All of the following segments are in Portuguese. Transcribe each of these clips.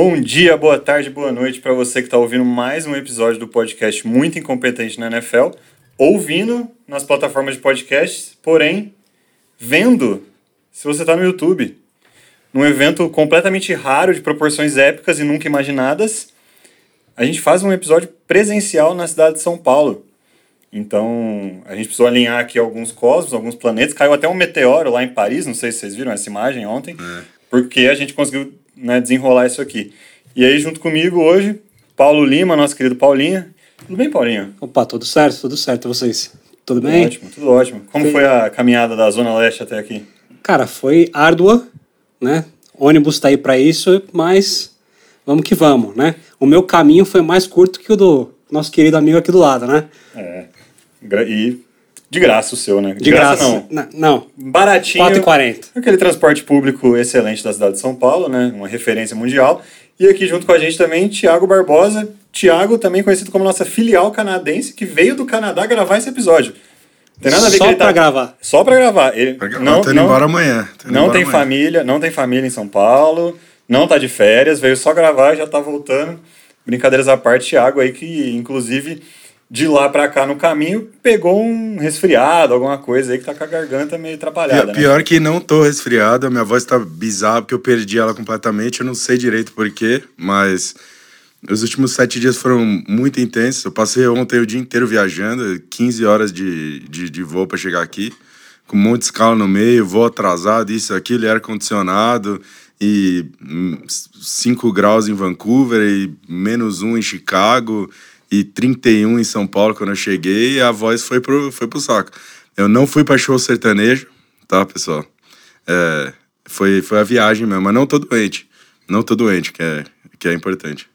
Bom dia, boa tarde, boa noite para você que está ouvindo mais um episódio do podcast Muito Incompetente na NFL, ouvindo nas plataformas de podcasts, porém vendo se você está no YouTube. Num evento completamente raro, de proporções épicas e nunca imaginadas, a gente faz um episódio presencial na cidade de São Paulo. Então, a gente precisou alinhar aqui alguns cosmos, alguns planetas. Caiu até um meteoro lá em Paris, não sei se vocês viram essa imagem ontem, é. porque a gente conseguiu né, desenrolar isso aqui. E aí, junto comigo hoje, Paulo Lima, nosso querido Paulinha. Tudo bem, Paulinho? Opa, tudo certo, tudo certo. Vocês? Tudo, tudo bem? Ótimo, tudo ótimo. Como foi... foi a caminhada da Zona Leste até aqui? Cara, foi árdua, né? Ônibus tá aí para isso, mas vamos que vamos, né? O meu caminho foi mais curto que o do nosso querido amigo aqui do lado, né? É. E de graça o seu, né? De, de graça, graça, não. Não. Baratinho. 4,40. Aquele transporte público excelente da cidade de São Paulo, né? Uma referência mundial. E aqui junto com a gente também, Tiago Barbosa. Tiago, também conhecido como nossa filial canadense, que veio do Canadá gravar esse episódio. Tem nada a ver Só com ele pra tá... gravar. Só pra gravar. Ele pra gravar. não, tô indo não, embora amanhã. Não embora tem amanhã. família, não tem família em São Paulo, não tá de férias, veio só gravar e já tá voltando. Brincadeiras à parte, Thiago aí que inclusive de lá para cá no caminho pegou um resfriado, alguma coisa aí que tá com a garganta meio atrapalhada. Pior, né? pior que não tô resfriado, a minha voz tá bizarra porque eu perdi ela completamente, eu não sei direito porquê, mas os últimos sete dias foram muito intensos. Eu passei ontem o dia inteiro viajando, 15 horas de, de, de voo para chegar aqui, com um monte de escala no meio, voo atrasado, isso, aquilo, ar-condicionado, e 5 hum, graus em Vancouver, e menos um em Chicago, e 31 em São Paulo quando eu cheguei, e a voz foi pro, foi pro saco. Eu não fui para show sertanejo, tá, pessoal? É, foi, foi a viagem mesmo, mas não tô doente. Não tô doente, que é, que é importante.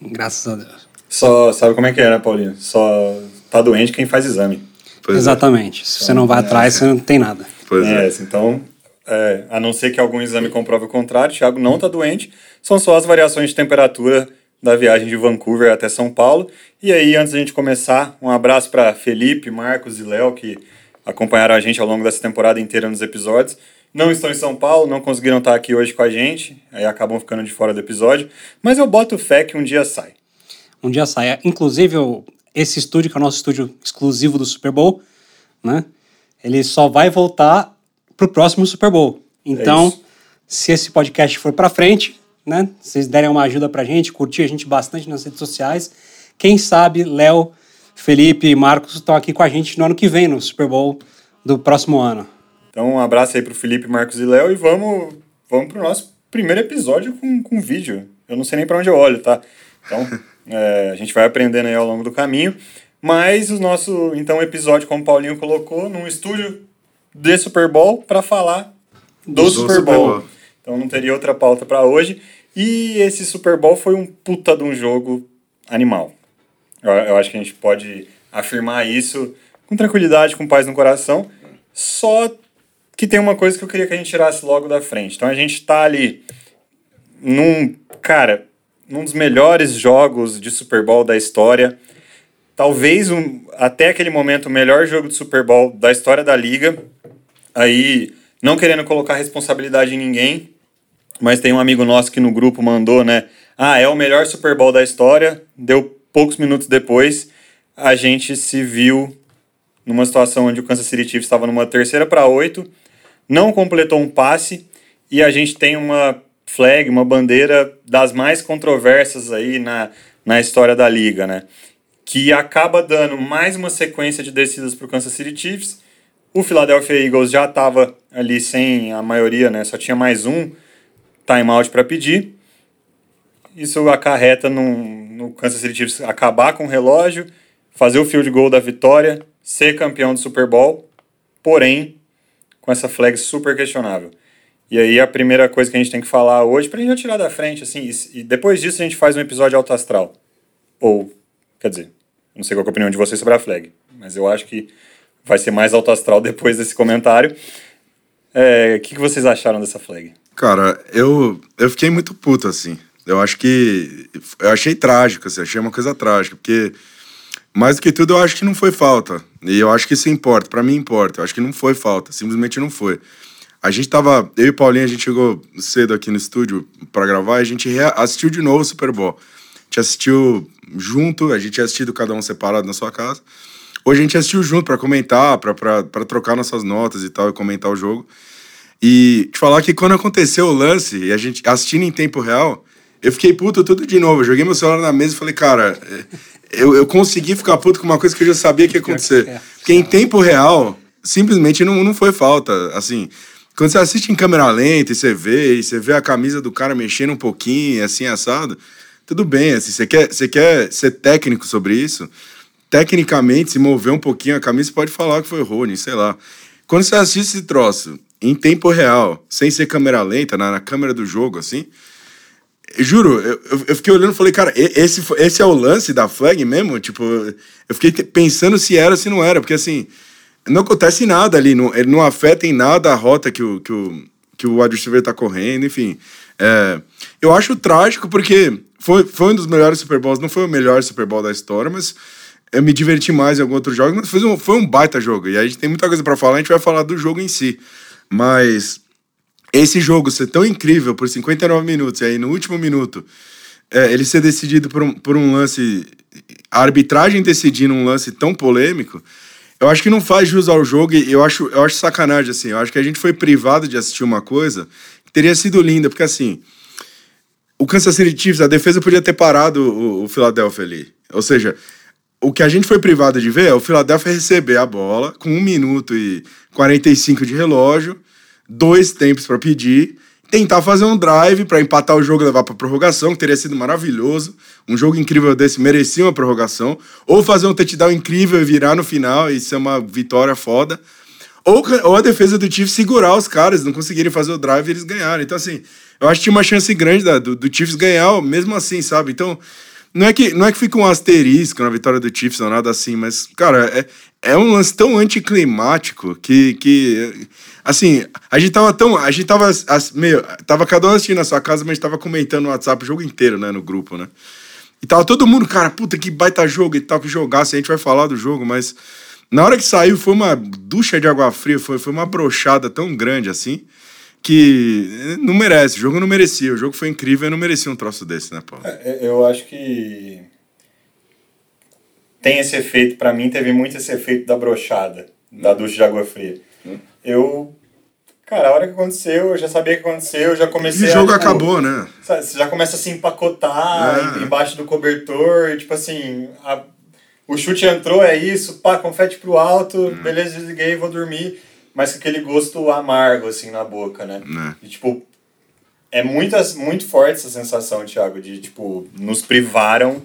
Graças a Deus. Só sabe como é que é, né, Paulinho? Só tá doente quem faz exame. Pois é. Exatamente. É. Se você não vai atrás, é. você não tem nada. Pois é. é. Então, é, a não ser que algum exame comprove o contrário, o Thiago não tá doente, são só as variações de temperatura da viagem de Vancouver até São Paulo. E aí, antes da gente começar, um abraço para Felipe, Marcos e Léo, que acompanharam a gente ao longo dessa temporada inteira nos episódios. Não estão em São Paulo, não conseguiram estar aqui hoje com a gente, aí acabam ficando de fora do episódio, mas eu boto fé que um dia sai. Um dia sai. Inclusive, esse estúdio, que é o nosso estúdio exclusivo do Super Bowl, né? Ele só vai voltar pro próximo Super Bowl. Então, é se esse podcast for para frente, né? Vocês derem uma ajuda pra gente, curtir a gente bastante nas redes sociais. Quem sabe Léo, Felipe e Marcos estão aqui com a gente no ano que vem, no Super Bowl do próximo ano. Então, um abraço aí pro Felipe, Marcos e Léo e vamos, vamos pro nosso primeiro episódio com, com vídeo. Eu não sei nem para onde eu olho, tá? Então, é, a gente vai aprendendo aí ao longo do caminho. Mas o nosso, então, episódio, como o Paulinho colocou, num estúdio de Super Bowl para falar do, do Super, Bowl. Super Bowl. Então não teria outra pauta para hoje. E esse Super Bowl foi um puta de um jogo animal. Eu, eu acho que a gente pode afirmar isso com tranquilidade, com paz no coração. Só que tem uma coisa que eu queria que a gente tirasse logo da frente. Então a gente tá ali num, cara, num dos melhores jogos de Super Bowl da história. Talvez um, até aquele momento o melhor jogo de Super Bowl da história da liga. Aí, não querendo colocar responsabilidade em ninguém, mas tem um amigo nosso que no grupo mandou, né? Ah, é o melhor Super Bowl da história. Deu poucos minutos depois, a gente se viu numa situação onde o Kansas City Chiefs estava numa terceira para oito, não completou um passe e a gente tem uma flag, uma bandeira das mais controversas aí na, na história da liga, né? Que acaba dando mais uma sequência de descidas para o Kansas City Chiefs. O Philadelphia Eagles já estava ali sem a maioria, né? Só tinha mais um timeout para pedir. Isso acarreta no, no Kansas City Chiefs acabar com o relógio, fazer o field goal da vitória, ser campeão do Super Bowl, porém com essa flag super questionável. E aí a primeira coisa que a gente tem que falar hoje, pra gente já tirar da frente, assim, e, depois disso a gente faz um episódio alto astral. Ou, quer dizer, não sei qual é a opinião de vocês sobre a flag, mas eu acho que vai ser mais alto astral depois desse comentário. É, o que, que vocês acharam dessa flag? Cara, eu, eu fiquei muito puto, assim. Eu acho que. Eu achei trágico, assim, achei uma coisa trágica, porque. Mais do que tudo, eu acho que não foi falta. E eu acho que isso importa. para mim importa. Eu acho que não foi falta. Simplesmente não foi. A gente tava. Eu e Paulinho, a gente chegou cedo aqui no estúdio para gravar e a gente assistiu de novo o Super Bowl. A gente assistiu junto, a gente tinha assistido cada um separado na sua casa. Hoje a gente assistiu junto para comentar, para trocar nossas notas e tal, e comentar o jogo. E te falar que quando aconteceu o lance, e a gente assistindo em tempo real, eu fiquei puto tudo de novo. Eu joguei meu celular na mesa e falei, cara, eu, eu consegui ficar puto com uma coisa que eu já sabia que ia acontecer. Porque em tempo real, simplesmente não, não foi falta. Assim, quando você assiste em câmera lenta e você vê, e você vê a camisa do cara mexendo um pouquinho, assim, assado, tudo bem. Assim, você, quer, você quer ser técnico sobre isso? Tecnicamente, se mover um pouquinho a camisa, pode falar que foi Rony, sei lá. Quando você assiste esse troço em tempo real, sem ser câmera lenta, na, na câmera do jogo, assim, Juro, eu, eu fiquei olhando e falei, cara, esse, esse é o lance da flag mesmo? Tipo, eu fiquei pensando se era se não era, porque assim, não acontece nada ali, não, ele não afeta em nada a rota que o, que o, que o adversário tá correndo, enfim. É, eu acho trágico porque foi, foi um dos melhores Super Bowls, não foi o melhor Super Bowl da história, mas eu me diverti mais em alguns outros jogos, mas foi um, foi um baita jogo. E a gente tem muita coisa para falar, a gente vai falar do jogo em si. Mas esse jogo ser tão incrível por 59 minutos, e aí no último minuto é, ele ser decidido por um, por um lance, a arbitragem decidindo um lance tão polêmico, eu acho que não faz jus ao jogo e eu acho, eu acho sacanagem, assim. Eu acho que a gente foi privado de assistir uma coisa que teria sido linda, porque assim, o Kansas City Chiefs, a defesa podia ter parado o, o Philadelphia ali. Ou seja, o que a gente foi privado de ver é o Philadelphia receber a bola com 1 minuto e 45 de relógio dois tempos para pedir, tentar fazer um drive para empatar o jogo e levar para prorrogação, que teria sido maravilhoso. Um jogo incrível desse merecia uma prorrogação, ou fazer um touchdown incrível e virar no final e ser uma vitória foda. Ou, ou a defesa do Chiefs segurar os caras, não conseguirem fazer o drive e eles ganharem. Então, assim, eu acho que tinha uma chance grande da, do, do Chiefs ganhar, mesmo assim, sabe? Então, não é que, não é que fica um asterisco na vitória do Chiefs ou nada assim, mas, cara, é, é um lance tão anticlimático que, que. Assim, a gente tava tão. A gente tava. Meio, tava cada um assistindo na sua casa, mas a gente tava comentando no WhatsApp o jogo inteiro, né? No grupo, né? E tava todo mundo, cara, puta que baita jogo e tal, que jogasse. A gente vai falar do jogo, mas. Na hora que saiu, foi uma ducha de água fria, foi, foi uma brochada tão grande assim que não merece. O jogo não merecia. O jogo foi incrível e não merecia um troço desse, né, Paulo? É, eu acho que tem esse efeito, para mim teve muito esse efeito da brochada, da ducha de água fria. Hum. Eu Cara, a hora que aconteceu, eu já sabia que aconteceu, eu já comecei E o jogo a, tipo, acabou, né? Você já começa a se empacotar é. embaixo do cobertor, e, tipo assim, a, o chute entrou, é isso, pá, confete pro alto, hum. beleza, desliguei, vou dormir mas com aquele gosto amargo, assim, na boca, né? É. E, tipo, é muito, muito forte essa sensação, Thiago, de, tipo, nos privaram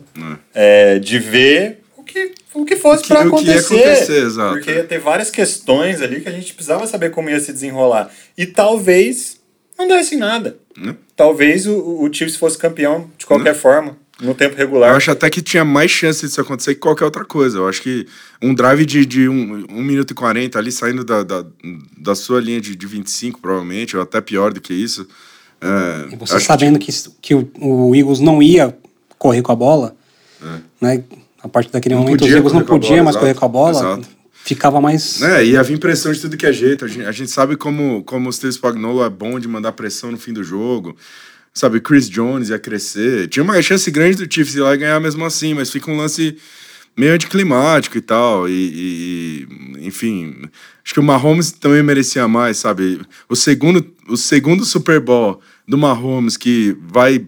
é. É, de ver o que, o que fosse para acontecer. acontecer exato. Porque ia ter várias questões ali que a gente precisava saber como ia se desenrolar. E talvez não desse em nada. Né? Talvez o, o Chiefs fosse campeão de qualquer forma no tempo regular. Eu acho até que tinha mais chance disso acontecer que qualquer outra coisa. Eu acho que um drive de, de 1 um, um minuto e 40 ali saindo da, da, da sua linha de, de 25, provavelmente, ou até pior do que isso. É, e você sabendo que, que, que o, o, Eagles não ia correr com a bola, é. né? A partir daquele não momento os Eagles não podiam mais exato, correr com a bola. Exato. Ficava mais. É, ia vir pressão de tudo que é jeito. A gente, a gente sabe como, como o Steve Spagnuolo é bom de mandar pressão no fim do jogo sabe, Chris Jones ia crescer. Tinha uma chance grande do Chiefs ir lá e ganhar mesmo assim, mas fica um lance meio anticlimático e tal. E, e, enfim, acho que o Mahomes também merecia mais, sabe? O segundo, o segundo Super Bowl do Mahomes que vai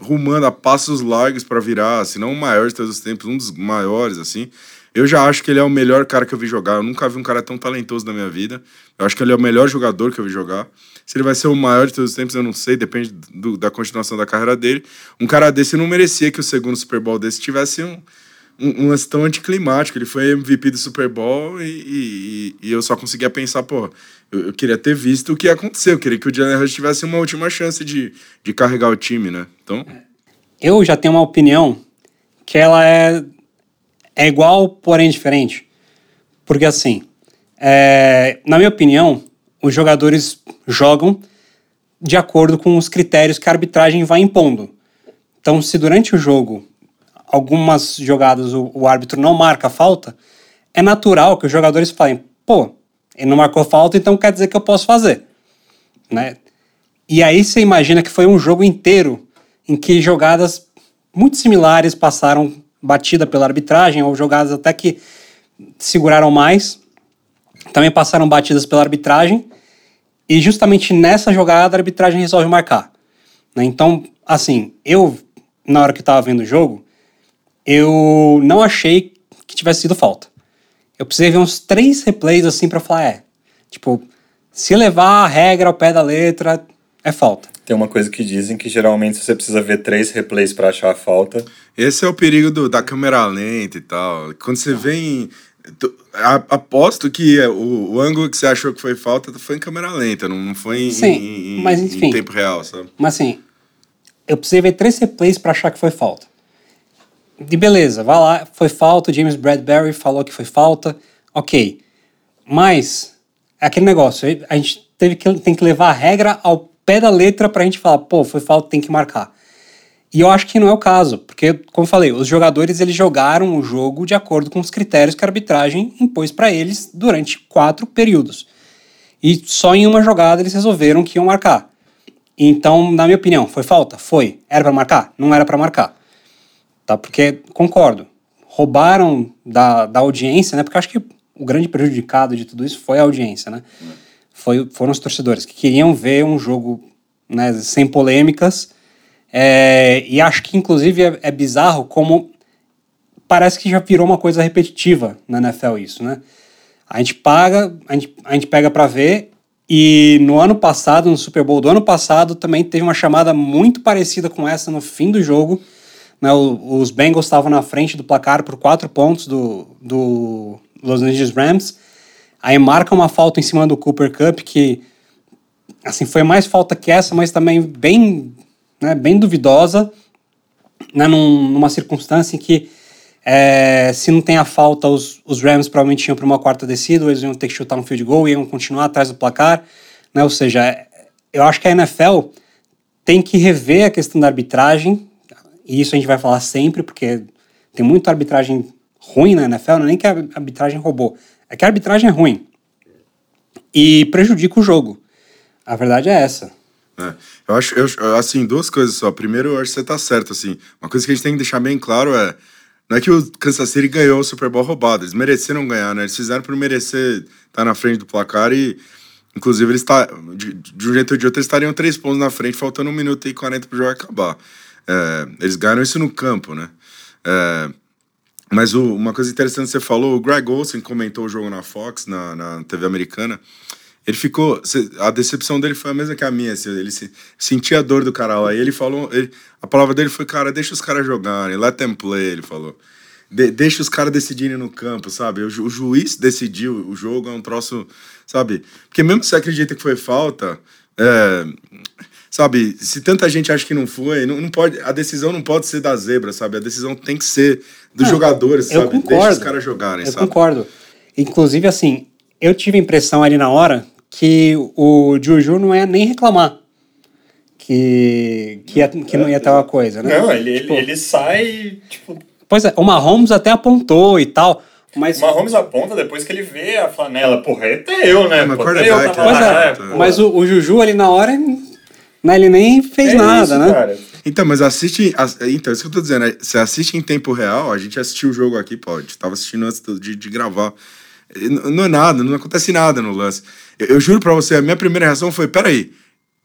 rumando a passos largos para virar, se não o maior de todos os tempos, um dos maiores, assim. Eu já acho que ele é o melhor cara que eu vi jogar. Eu nunca vi um cara tão talentoso na minha vida. Eu acho que ele é o melhor jogador que eu vi jogar. Se ele vai ser o maior de todos os tempos, eu não sei, depende do, da continuação da carreira dele. Um cara desse não merecia que o segundo Super Bowl desse tivesse um, um, um lance tão anticlimático. Ele foi MVP do Super Bowl e, e, e eu só conseguia pensar, pô, eu, eu, queria ter visto o que aconteceu. Eu queria que o Jalen Hurts tivesse uma última chance de, de carregar o time, né? Então. Eu já tenho uma opinião que ela é é igual, porém diferente. Porque assim, é, na minha opinião, os jogadores jogam de acordo com os critérios que a arbitragem vai impondo. Então, se durante o jogo algumas jogadas o, o árbitro não marca falta, é natural que os jogadores falem: pô, ele não marcou falta, então quer dizer que eu posso fazer. né? E aí você imagina que foi um jogo inteiro em que jogadas muito similares passaram batida pela arbitragem, ou jogadas até que seguraram mais, também passaram batidas pela arbitragem, e justamente nessa jogada a arbitragem resolve marcar. Né? Então, assim, eu, na hora que estava vendo o jogo, eu não achei que tivesse sido falta. Eu precisei ver uns três replays assim para falar, é, tipo, se levar a regra ao pé da letra, é falta. Tem uma coisa que dizem que geralmente você precisa ver três replays para achar a falta. Esse é o perigo do, da câmera lenta e tal. Quando você vem. Aposto que é, o, o, ângulo que você achou que foi falta foi em câmera lenta, não, não foi em, Sim, em, mas, enfim, em tempo real, sabe? Mas assim, eu precisei ver três replays para achar que foi falta. E beleza, vai lá, foi falta, o James Bradbury falou que foi falta, ok. Mas, é aquele negócio, a gente teve que, tem que levar a regra ao pé da letra pra gente falar, pô, foi falta, tem que marcar. E eu acho que não é o caso, porque, como falei, os jogadores eles jogaram o jogo de acordo com os critérios que a arbitragem impôs para eles durante quatro períodos. E só em uma jogada eles resolveram que iam marcar. Então, na minha opinião, foi falta? Foi. Era para marcar? Não era para marcar. Tá? Porque, concordo, roubaram da, da audiência, né? Porque acho que o grande prejudicado de tudo isso foi a audiência, né? Foi, foram os torcedores que queriam ver um jogo né, sem polêmicas. É, e acho que, inclusive, é, é, bizarro como parece que já virou uma coisa repetitiva na NFL isso, né? A gente paga, a gente, a gente pega para ver, e no ano passado, no Super Bowl do ano passado, também teve uma chamada muito parecida com essa no fim do jogo. Né, os Bengals estavam na frente do placar por quatro pontos do, do Los Angeles Rams. Aí marca uma falta em cima do Cooper Cup que assim foi mais falta que essa, mas também bem, né, bem duvidosa, né, num, numa circunstância em que é, se não tem a falta, os, os Rams provavelmente iam para uma quarta descida, eles iam ter que chutar um field goal, iam continuar atrás do placar, né? Ou seja, eu acho que a NFL tem que rever a questão da arbitragem, e isso a gente vai falar sempre, porque tem muita arbitragem ruim na NFL, não é nem que a arbitragem roubou, é que a arbitragem é ruim e prejudica o jogo. A verdade é essa. É, eu acho, eu, assim, duas coisas só. Primeiro, eu acho que você tá certo, assim. Uma coisa que a gente tem que deixar bem claro é, não é que o Kansas City ganhou o Super Bowl roubado, eles mereceram ganhar, né? Eles fizeram por merecer estar tá na frente do placar e, inclusive, eles tá, de, de um jeito ou de outro, eles estariam três pontos na frente, faltando um minuto e quarenta pro jogo acabar. É, eles ganharam isso no campo, né? É, mas o, uma coisa interessante que você falou, o Greg Olsen comentou o jogo na Fox, na, na TV americana. Ele ficou. A decepção dele foi a mesma que a minha. Assim, ele se, sentia a dor do cara lá. E ele falou. Ele, a palavra dele foi: cara, deixa os caras jogarem, let them play. Ele falou. De, deixa os caras decidirem no campo, sabe? O, o, juiz decidiu o jogo, é um troço, sabe? Porque mesmo se acredita que foi falta, é, sabe? Se tanta gente acha que não foi, não, não, pode, a decisão não pode ser da zebra, sabe? A decisão tem que ser dos jogadores, eu sabe? Concordo. Deixa os caras jogarem, eu sabe? Eu concordo. Inclusive, assim, eu tive a impressão ali na hora que o Juju não é nem reclamar que, que, ia, que não ia ter uma coisa, né? Não, ele, tipo, ele, sai, tipo... Pois é, o Mahomes até apontou e tal, mas... O Mahomes aponta depois que ele vê a flanela, porra, é até eu, né? Mas Pô, até eu tava lá, é, né? mas o, o Juju ali na hora né, ele nem fez É nada, isso, né? cara. Então, mas assiste. ass- Então, isso que eu tô dizendo. é, Você assiste em tempo real, a gente assistiu o jogo aqui, pode. Tava assistindo antes de, de gravar. Não é nada, não acontece nada no lance. Eu, eu juro pra você, a minha primeira reação foi: peraí,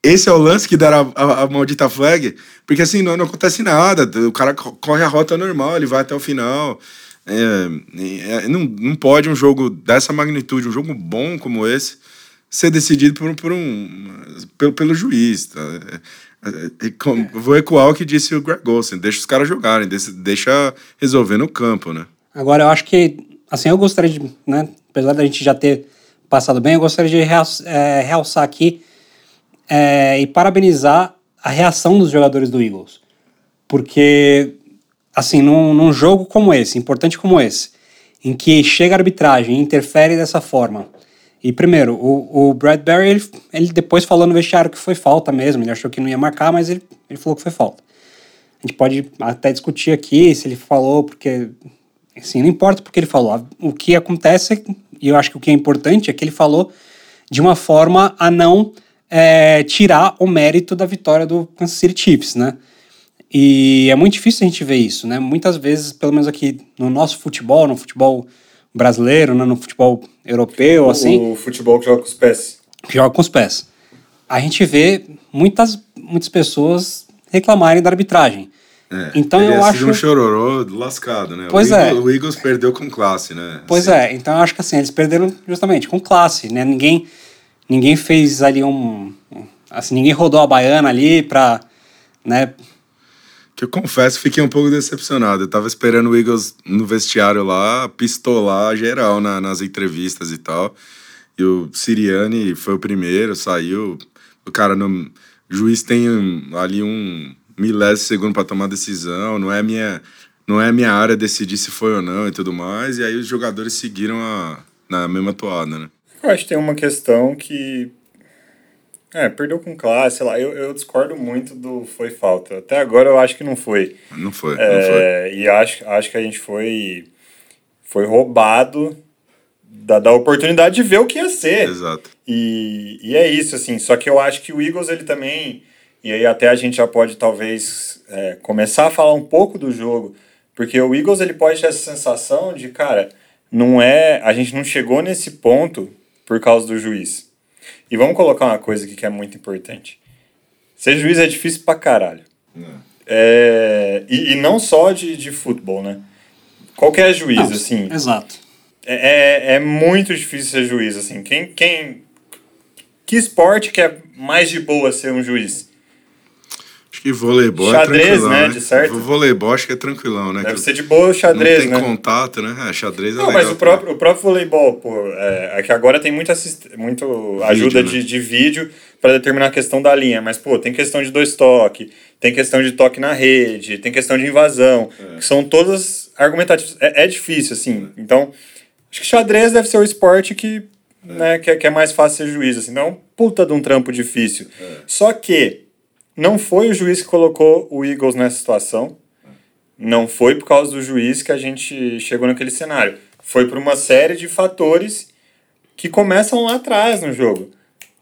esse é o lance que deram a, a- a maldita flag? Porque assim, não, não acontece nada. O cara co- corre a rota normal, ele vai até o final. É, é, não, não pode um jogo dessa magnitude, um jogo bom como esse, ser decidido por, por um, pelo, pelo juiz. Tá? É, é, é, Vou ecoar o que disse o Greg Olsen, deixa os caras jogarem, deixa, resolver no campo, né? Agora, eu acho que, assim, eu gostaria de, né, apesar da gente já ter passado bem, eu gostaria de realç- realçar aqui é, e parabenizar a reação dos jogadores do Eagles. Porque, assim, num, num jogo como esse, importante como esse, em que chega a arbitragem e interfere dessa forma. E primeiro, o, o Bradbury, ele, ele depois falou no vestiário que foi falta mesmo, ele achou que não ia marcar, mas ele, ele falou que foi falta. A gente pode até discutir aqui se ele falou, porque assim, não importa porque ele falou. O que acontece, e eu acho que o que é importante é que ele falou de uma forma a não é, tirar o mérito da vitória do Kansas City Chiefs, né? E é muito difícil a gente ver isso, né? Muitas vezes, pelo menos aqui no nosso futebol, no futebol brasileiro, né? no futebol europeu, o, assim. O futebol que joga com os pés. Que joga com os pés. A gente vê muitas, muitas pessoas reclamarem da arbitragem. É, então eu acho um chororô lascado, né? Pois o é. Eagles, o Eagles perdeu com classe, né? Pois assim. é. Então eu acho que assim eles perderam justamente com classe, né? Ninguém ninguém fez ali um assim ninguém rodou a baiana ali para, né? Que eu confesso, fiquei um pouco decepcionado. Eu tava esperando o Eagles no vestiário lá, pistolar geral na, nas entrevistas e tal. E o Siriani foi o primeiro, saiu. O cara, no, o juiz tem ali um milésimo segundo para tomar decisão, não é minha não é minha área decidir se foi ou não e tudo mais, e aí os jogadores seguiram a, na mesma toada, né? Eu acho que tem uma questão que é, perdeu com classe, sei lá, eu, eu discordo muito do foi falta. Até agora eu acho que não foi. Não foi, é, não foi. E acho, acho que a gente foi foi roubado da, da oportunidade de ver o que ia ser. Exato. E, e é isso, assim, só que eu acho que o Eagles, ele também e aí até a gente já pode talvez é, começar a falar um pouco do jogo, porque o Eagles ele pode ter essa sensação de, cara, não é, a gente não chegou nesse ponto por causa do juiz. E vamos colocar uma coisa aqui que é muito importante. Ser juiz é difícil pra caralho. É, e, e, não só de, de futebol, né? Qualquer juiz, não, assim. Exato. É, é, é muito difícil ser juiz, assim. Quem, quem, que esporte que é mais de boa ser um juiz? Acho que voleibol xadrez, é tranquilão, né, né? de certo? Voleibol acho que é tranquilão, né? Deve que ser de boa o xadrez, não tem né? contato, né? É, xadrez é Não, legal. mas o próprio, o próprio voleibol, pô, é, é que agora tem muito, assist, muito ajuda né? de, de vídeo para determinar a questão da linha, mas, pô, tem questão de dois toques, tem questão de toque na rede, tem questão de invasão, É. que são todas argumentativas. É, é difícil, assim. Então, acho que xadrez deve ser o esporte que, né, que, é- que é mais fácil ser juiz, assim. Então, é um puta de um trampo difícil. Só que não foi o juiz que colocou o Eagles nessa situação. Não foi por causa do juiz que a gente chegou naquele cenário. Foi por uma série de fatores que começam lá atrás no jogo.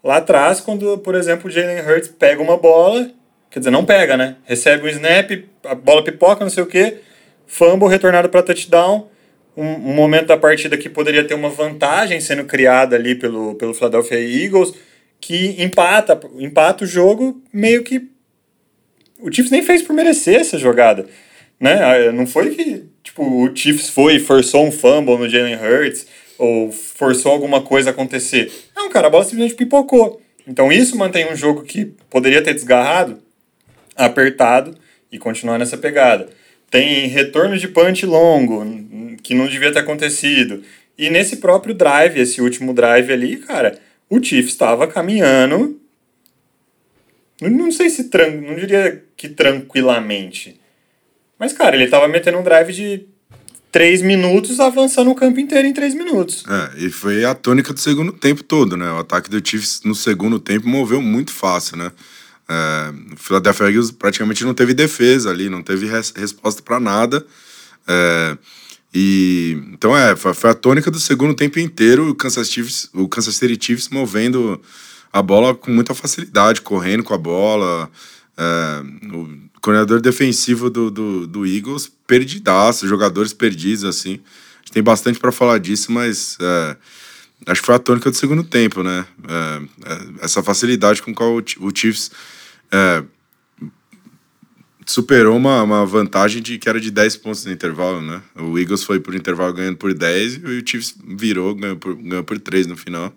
Lá atrás, quando, por exemplo, o Jalen Hurts pega uma bola, quer dizer, não pega, né? Recebe um snap, a bola pipoca, não sei o quê, fumble retornado para touchdown. Um, um momento da partida que poderia ter uma vantagem sendo criada ali pelo, pelo Philadelphia Eagles, que empata, empata o jogo meio que. O Chiefs nem fez por merecer essa jogada. Né? Ah, Não foi que tipo, o Chiefs foi e forçou um fumble no Jalen Hurts ou forçou alguma coisa acontecer. Não, cara, a bola simplesmente pipocou. Então isso mantém um jogo que poderia ter desgarrado, apertado e continuar nessa pegada. Tem retorno de punch longo, que não devia ter acontecido. E nesse próprio drive, esse último drive ali, cara, o Chiefs estava caminhando. Não, sei se tran não diria que tranquilamente. Mas, cara, ele tava metendo um drive de 3 minutos, avançando o campo inteiro em 3 minutos. É, e foi a tônica do segundo tempo todo, né? O ataque do Chiefs no segundo tempo moveu muito fácil, né? É, o Philadelphia Eagles praticamente não teve defesa ali, não teve res resposta para nada. É, e então é, foi, a tônica do segundo tempo inteiro, o Kansas Chiefs, o Kansas City Chiefs movendo a bola com muita facilidade, correndo com a bola. É, o coordenador defensivo do, do, do Eagles perdidaço, jogadores perdidos assim. A gente tem bastante para falar disso, mas é, acho que foi a tônica do segundo tempo, né? É, é, essa facilidade com qual o Chiefs é, superou uma, uma vantagem de que era de 10 pontos no intervalo, né? O Eagles foi por intervalo ganhando por 10 e o Chiefs virou, ganhou por, ganhou por 3 no final.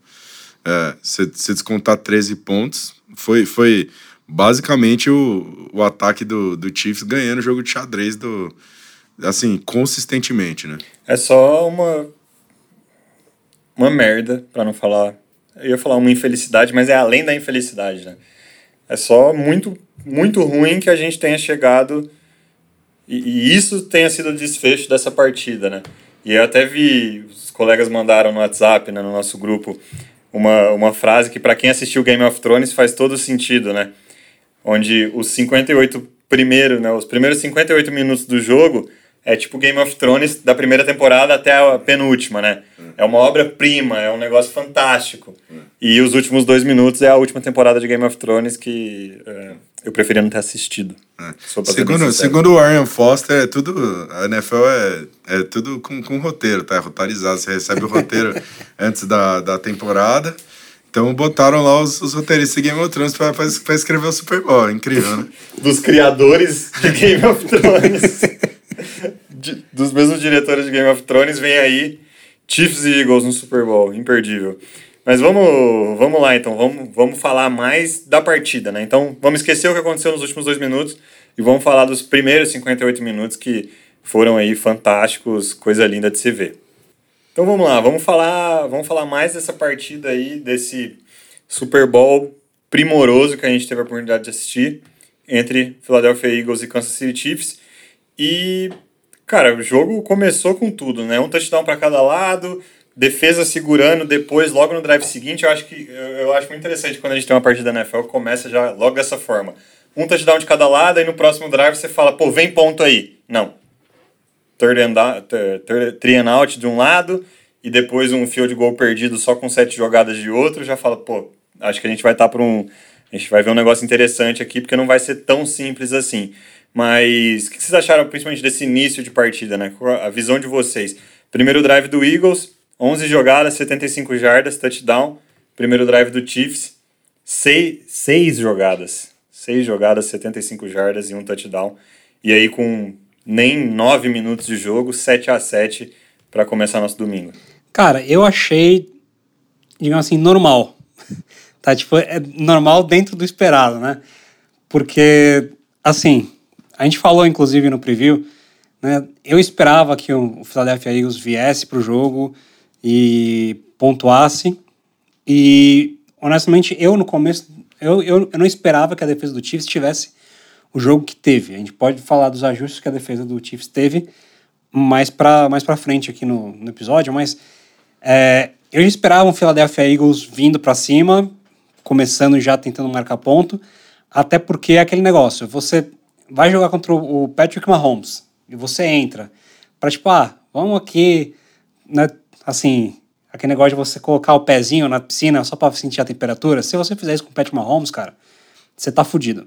É, se, se descontar 13 pontos, foi, foi basicamente o, o ataque do, do Chiefs ganhando o jogo de xadrez do, assim, consistentemente, né? É só uma. Uma merda, pra não falar. Eu ia falar uma infelicidade, mas é além da infelicidade, né? É só muito, muito ruim que a gente tenha chegado. E, e isso tenha sido o desfecho dessa partida, né? E eu até vi, os colegas mandaram no WhatsApp, né, no nosso grupo, uma, uma frase que, para quem assistiu Game of Thrones, faz todo sentido, né? Onde os 58 primeiros, né, os primeiros 58 minutos do jogo é tipo Game of Thrones da primeira temporada até a penúltima, né? É uma obra-prima, é um negócio fantástico. E os últimos dois minutos é a última temporada de Game of Thrones que é, eu preferia não ter assistido. É. Segundo, segundo o Arian Foster, é tudo. A NFL é, é tudo com, com roteiro, tá? É roteirizado. Você recebe o roteiro antes da, da temporada. Então botaram lá os, os roteiristas de Game of Thrones pra, pra, pra escrever o Super Bowl. É incrível, né? Dos criadores de Game of Thrones. de, dos mesmos diretores de Game of Thrones, vem aí Chiefs e Eagles no Super Bowl. Imperdível. Mas vamos, vamos lá então, vamos, vamos falar mais da partida, né? Então vamos esquecer o que aconteceu nos últimos dois minutos e vamos falar dos primeiros 58 minutos que foram aí fantásticos, coisa linda de se ver. Então vamos lá, vamos falar, vamos falar mais dessa partida aí, desse Super Bowl primoroso que a gente teve a oportunidade de assistir entre Philadelphia Eagles e Kansas City Chiefs. E, cara, o jogo começou com tudo, né? Um touchdown para cada lado, defesa segurando depois, logo no drive seguinte. Eu acho que eu, acho muito interessante quando a gente tem uma partida da NFL começa já logo dessa forma. Um touchdown de cada lado, e no próximo drive você fala, pô, vem ponto aí. Não, third and, third, three and out de um lado e depois um field goal perdido só com sete jogadas de outro, já fala, pô, acho que a gente vai estar tá para um. A gente vai ver um negócio interessante aqui, porque não vai ser tão simples assim. Mas o que vocês acharam principalmente desse início de partida, né? A visão de vocês. Primeiro drive do Eagles, 11 jogadas, 75 jardas, touchdown. Primeiro drive do Chiefs, 6, 6 jogadas. 6 jogadas, 75 jardas e um touchdown. E aí com nem 9 minutos de jogo, 7 a 7 para começar nosso domingo. Cara, eu achei, digamos assim, normal. tá, tipo, é normal dentro do esperado, né? Porque, assim, a gente falou, inclusive, no preview, né? Eu esperava que o Philadelphia Eagles viesse pro jogo e pontuasse. E, honestamente, eu no começo, eu, eu, eu não esperava que a defesa do Chiefs tivesse o jogo que teve. A gente pode falar dos ajustes que a defesa do Chiefs teve mais para mais pra frente aqui no, no episódio, mas é, eu esperava um Philadelphia Eagles vindo para cima, começando já tentando marcar ponto, até porque é aquele negócio, você vai jogar contra o Patrick Mahomes e você entra para tipo, ah, vamos aqui, né, assim, aquele negócio de você colocar o pezinho na piscina só para sentir a temperatura, se você fizer isso com o Patrick Mahomes, cara, você tá fudido.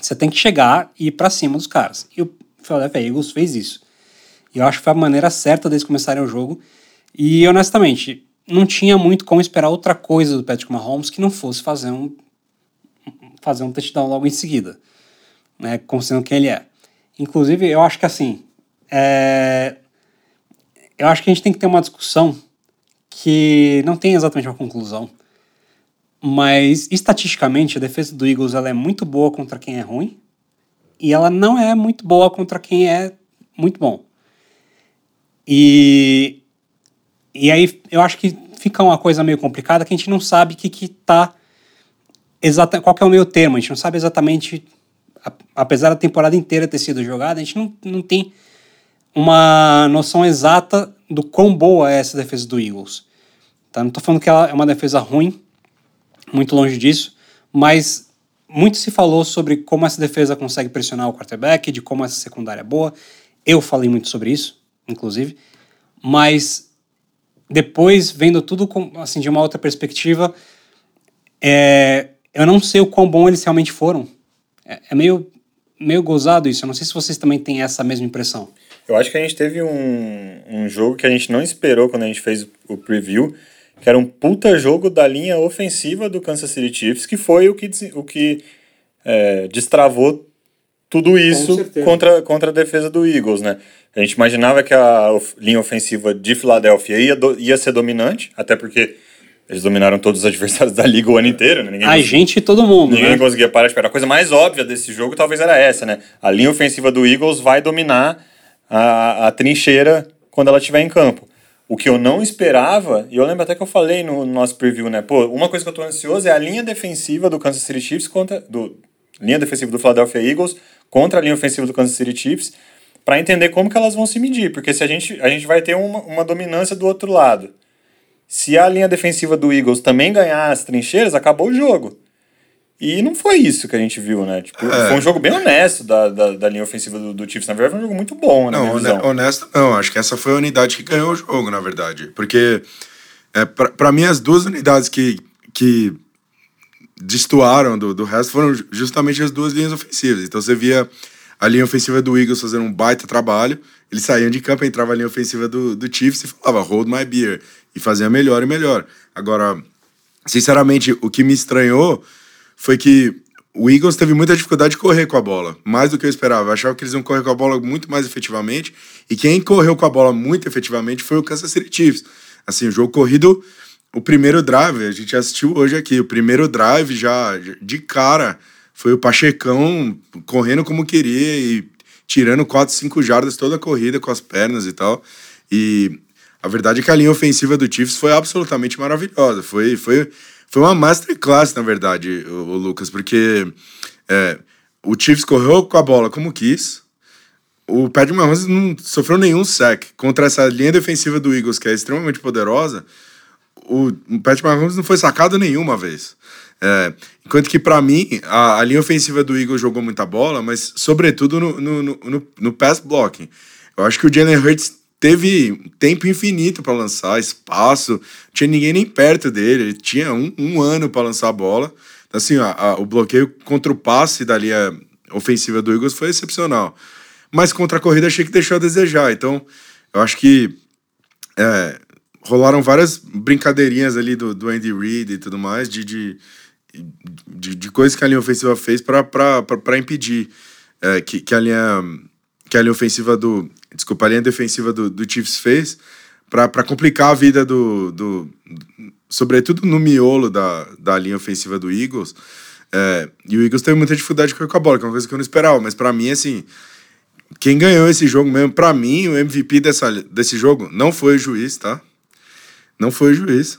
Você tem que chegar e ir para cima dos caras. E o Philadelphia Eagles fez isso. E eu acho que foi a maneira certa deles começarem o jogo. E honestamente, não tinha muito como esperar outra coisa do Patrick Mahomes que não fosse fazer um fazer um touchdown logo em seguida, né, considerando quem ele é. Inclusive, eu acho que assim, é... eu acho que a gente tem que ter uma discussão que não tem exatamente uma conclusão, mas estatisticamente a defesa do Eagles ela é muito boa contra quem é ruim e ela não é muito boa contra quem é muito bom. E, e aí eu acho que fica uma coisa meio complicada que a gente não sabe que que tá exata, qual é o meio termo, a gente não sabe exatamente, apesar da temporada inteira ter sido jogada, a gente não, não tem uma noção exata do quão boa é essa defesa do Eagles. Tá? Não estou falando que ela é uma defesa ruim, muito longe disso, mas muito se falou sobre como essa defesa consegue pressionar o quarterback, de como essa secundária é boa. Eu falei muito sobre isso, inclusive, mas depois, vendo tudo com, assim, de uma outra perspectiva, é, eu não sei o quão bom eles realmente foram. É, é, meio, meio gozado isso. Eu não sei se vocês também têm essa mesma impressão. Eu acho que a gente teve um, um jogo que a gente não esperou quando a gente fez o preview, que era um puta jogo da linha ofensiva do Kansas City Chiefs, que foi o que, o que é, destravou tudo isso contra, contra a defesa do Eagles, né? A gente imaginava que a linha ofensiva de Filadélfia ia, do, ia ser dominante, até porque eles dominaram todos os adversários da liga o ano inteiro. Né? Ninguém a gente e todo mundo. Ninguém né? conseguia parar de esperar. A coisa mais óbvia desse jogo talvez era essa, né? A linha ofensiva do Eagles vai dominar a, a trincheira quando ela estiver em campo. O que eu não esperava, e eu lembro até que eu falei no, no nosso preview, né? Pô, uma coisa que eu tô ansioso é a linha defensiva do Kansas City Chiefs contra. Do, linha defensiva do Philadelphia Eagles contra a linha ofensiva do Kansas City Chiefs para entender como que elas vão se medir, porque se a gente, a gente vai ter uma, uma dominância do outro lado. Se a linha defensiva do Eagles também ganhar as trincheiras, acabou o jogo. E não foi isso que a gente viu, né? Tipo, É. Foi um jogo bem honesto da, da, da linha ofensiva do, do Chiefs. Na verdade, foi um jogo muito bom, na Não, visão. honesto não. Acho que essa foi a unidade que ganhou o jogo, na verdade. Porque, é, pra mim, as duas unidades que, que destoaram do, do resto foram ju- justamente as duas linhas ofensivas. Então você via a linha ofensiva do Eagles fazendo um baita trabalho, eles saíam de campo, entrava a linha ofensiva do, do Chiefs e falava hold my beer, e fazia melhor e melhor. Agora, sinceramente, o que me estranhou foi que o Eagles teve muita dificuldade de correr com a bola, mais do que eu esperava. Eu achava que eles iam correr com a bola muito mais efetivamente, e quem correu com a bola muito efetivamente foi o Kansas City Chiefs. Assim, o jogo corrido, o primeiro drive, a gente assistiu hoje aqui, o primeiro drive já de cara foi o Pachecão correndo como queria e tirando 4, 5 jardas toda a corrida com as pernas e tal. E a verdade é que a linha ofensiva do Chiefs foi absolutamente maravilhosa. Foi, foi, foi uma masterclass, na verdade, o, o Lucas, porque é, o Chiefs correu com a bola como quis. O Patrick Mahomes não sofreu nenhum sack contra essa linha defensiva do Eagles, que é extremamente poderosa. O Patrick Mahomes não foi sacado nenhuma vez. É, enquanto que, para mim, a, a linha ofensiva do Eagles jogou muita bola, mas, sobretudo, no, no, no, no, no pass blocking. Eu acho que o Jalen Hurts teve tempo infinito para lançar, espaço, não tinha ninguém nem perto dele, ele tinha um, um ano para lançar a bola. Assim, a, a- o bloqueio contra o passe da linha ofensiva do Eagles foi excepcional. Mas contra a corrida achei que deixou a desejar. Então, eu acho que é, rolaram várias brincadeirinhas ali do, do Andy Reid e tudo mais, de, de, de, de coisas que a linha ofensiva fez para impedir é, que, que, a linha, que a linha ofensiva do. Desculpa, a linha defensiva do, do Chiefs fez para complicar a vida do, do. Sobretudo no miolo da, da linha ofensiva do Eagles. É, e o Eagles teve muita dificuldade com a bola, que é uma coisa que eu não esperava, mas para mim, assim, quem ganhou esse jogo mesmo, pra mim, o MVP dessa, desse jogo não foi o juiz, tá? Não foi o juiz.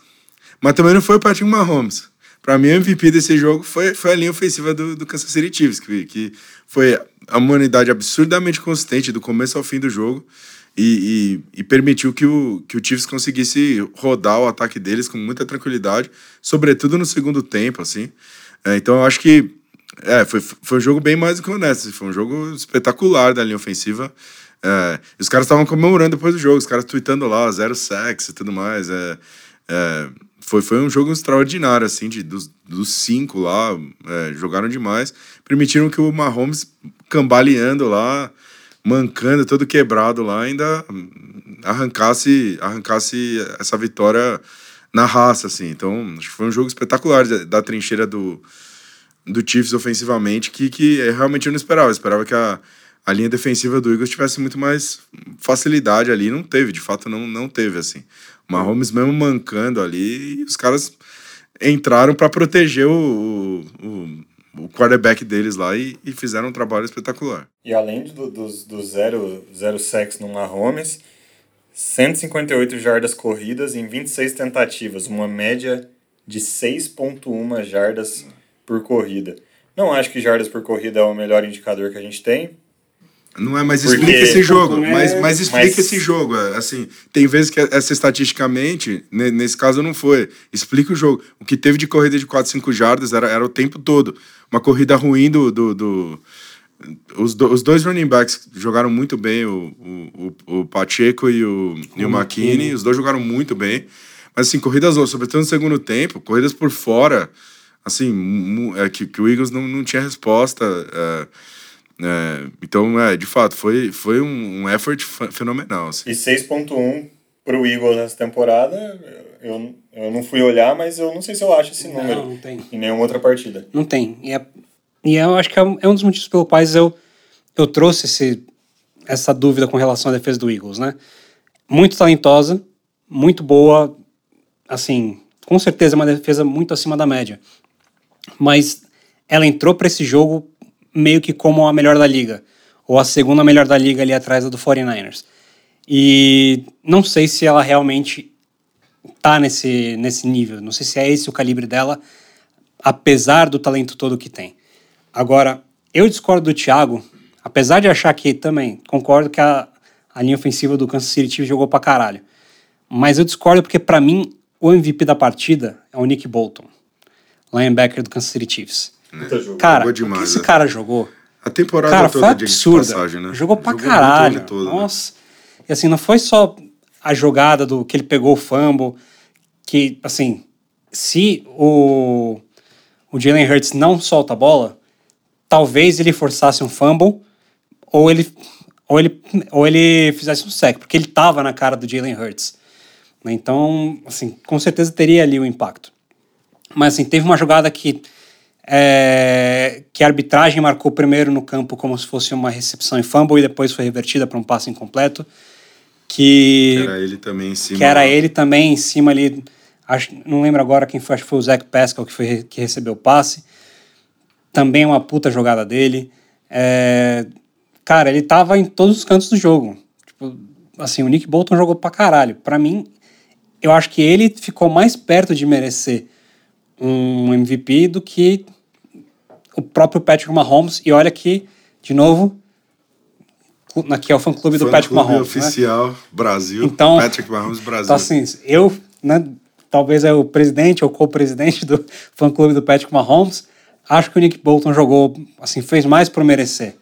Mas também não foi o Patrick Mahomes. Pra mim, o MVP desse jogo foi, foi a linha ofensiva do, do Kansas City Chiefs, que, que foi uma unidade absurdamente consistente do começo ao fim do jogo e, e, e permitiu que o, que o Chiefs conseguisse rodar o ataque deles com muita tranquilidade, sobretudo no segundo tempo, assim. É, então, eu acho que é, foi, foi um jogo bem mais do que honesto. Foi um jogo espetacular da linha ofensiva. É, os caras estavam comemorando depois do jogo, os caras tweetando lá, zero sacks e tudo mais. É, é, foi, foi um jogo extraordinário, assim, de, dos, dos cinco lá, é, jogaram demais. Permitiram que o Mahomes cambaleando lá, mancando, todo quebrado lá, ainda arrancasse, arrancasse essa vitória na raça, assim. Então, acho que foi um jogo espetacular da, da trincheira do, do Chiefs ofensivamente que, que eu realmente eu não esperava. Eu esperava que a, a linha defensiva do Eagles tivesse muito mais facilidade ali. Não teve, de fato, não, não teve, assim. Mahomes mesmo mancando ali e os caras entraram para proteger o, o, o quarterback deles lá e, e fizeram um trabalho espetacular. E além do, dos do zero, zero sacks no Mahomes, 158 jardas corridas em 26 tentativas, uma média de 6.1 jardas por corrida. Não acho que jardas por corrida é o melhor indicador que a gente tem. Não é, mas Porque- explica esse jogo. É- Mas, mas explica mas- esse jogo. Assim, tem vezes que essa estatisticamente, ne- nesse caso não foi. Explica o jogo. O que teve de corrida de 4, 5 jardas era, era o tempo todo. Uma corrida ruim do. do, do- os, do- os dois running backs jogaram muito bem, o, o, o, Pacheco e o, e o McKinney. Os dois jogaram muito bem. Mas, assim, corridas, sobretudo no segundo tempo, corridas por fora, assim, é, que, que o Eagles não, não tinha resposta. é, é, então, é, de fato, foi, foi um, um effort fe- fenomenal. Assim. E 6.1 pro Eagles nessa temporada, eu, eu não fui olhar, mas eu não sei se eu acho esse número Não, não tem. em nenhuma outra partida. Não tem. E, é, e eu acho que é um é um dos motivos pelo quais eu, eu trouxe esse, essa dúvida com relação à defesa do Eagles, né? Muito talentosa, muito boa, assim, com certeza uma defesa muito acima da média. Mas ela entrou para esse jogo meio que como a melhor da liga, ou a segunda melhor da liga ali atrás do 49ers. E não sei se ela realmente tá nesse, nesse nível, não sei se é esse o calibre dela, apesar do talento todo que tem. Agora, eu discordo do Thiago, apesar de achar que também concordo que a, a linha ofensiva do Kansas City Chiefs jogou pra caralho. Mas eu discordo porque, pra mim, o MVP da partida é o Nick Bolton, linebacker do Kansas City Chiefs. Jogo. Cara, Jogou o que demais, esse é. cara jogou? A temporada Cara, toda, foi diga-se de absurda. passagem, né? Jogou pra o caralho. todo, né? Nossa. E assim, não foi só a jogada do que ele pegou o fumble, que, assim, se o, o Jalen Hurts não solta a bola, talvez ele forçasse um fumble ou ele, ou ele, ou ele fizesse um sec, porque ele tava na cara do Jalen Hurts. né? Então, assim, com certeza teria ali o impacto. Mas assim, teve uma jogada que, é, que a arbitragem marcou primeiro no campo como se fosse uma recepção em fumble e depois foi revertida para um passe incompleto. Que, Que era ele também em cima. que era ele também em cima ali. Acho, não lembro agora quem foi, acho que foi o Zach Pascal que, foi, que recebeu o passe. Também uma puta jogada dele. É, cara, ele tava em todos os cantos do jogo. Tipo, assim, o Nick Bolton jogou pra caralho. Pra mim, eu acho que ele ficou mais perto de merecer um MVP do que o próprio Patrick Mahomes. E olha que, de novo, aqui é o fã-clube do Fã Patrick clube Mahomes. né? oficial Brasil. Então- Patrick Mahomes Brasil. Então, assim, eu, né, talvez é o presidente ou co-presidente do fã-clube do Patrick Mahomes, acho que o Nick Bolton jogou, assim, fez mais por merecer,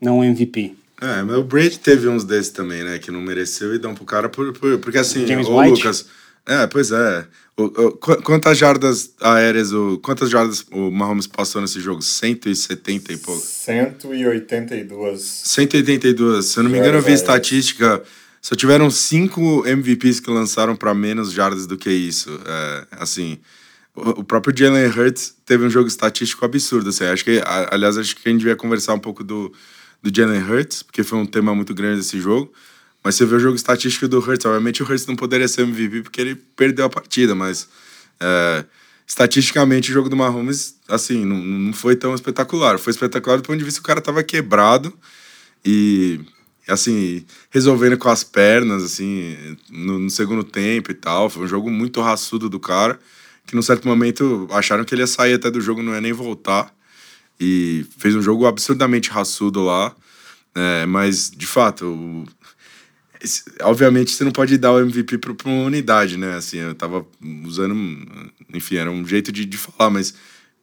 não MVP. É, mas o Brady teve uns desses também, né? Que não mereceu e dão pro cara por, por- porque assim, James o White? Lucas. É, pois é. O- o- qu- quantas jardas aéreas, o, quantas jardas o Mahomes passou nesse jogo? 170 e pouco. 182. 182. Se eu não me engano, eu vi estatística. Só tiveram cinco MVPs que lançaram para menos jardas do que isso. É, assim, o, o próprio Jalen Hurts teve um jogo estatístico absurdo. Assim, acho que, aliás, acho que a gente devia conversar um pouco do, do Jalen Hurts, porque foi um tema muito grande desse jogo. Mas você vê o jogo estatístico do Hurts. Obviamente, o Hurts não poderia ser MVP porque ele perdeu a partida, mas é, estatisticamente o jogo do Mahomes, assim, não, não foi tão espetacular. Foi espetacular do ponto de vista que o cara tava quebrado e, assim, resolvendo com as pernas, assim, no, no segundo tempo e tal. Foi um jogo muito raçudo do cara, que num certo momento acharam que ele ia sair até do jogo, não ia nem voltar. E fez um jogo absurdamente raçudo lá. É, mas, de fato, o- esse- obviamente você não pode dar o MVP para uma unidade, né? Assim, eu tava usando, enfim, era um jeito de, de falar, mas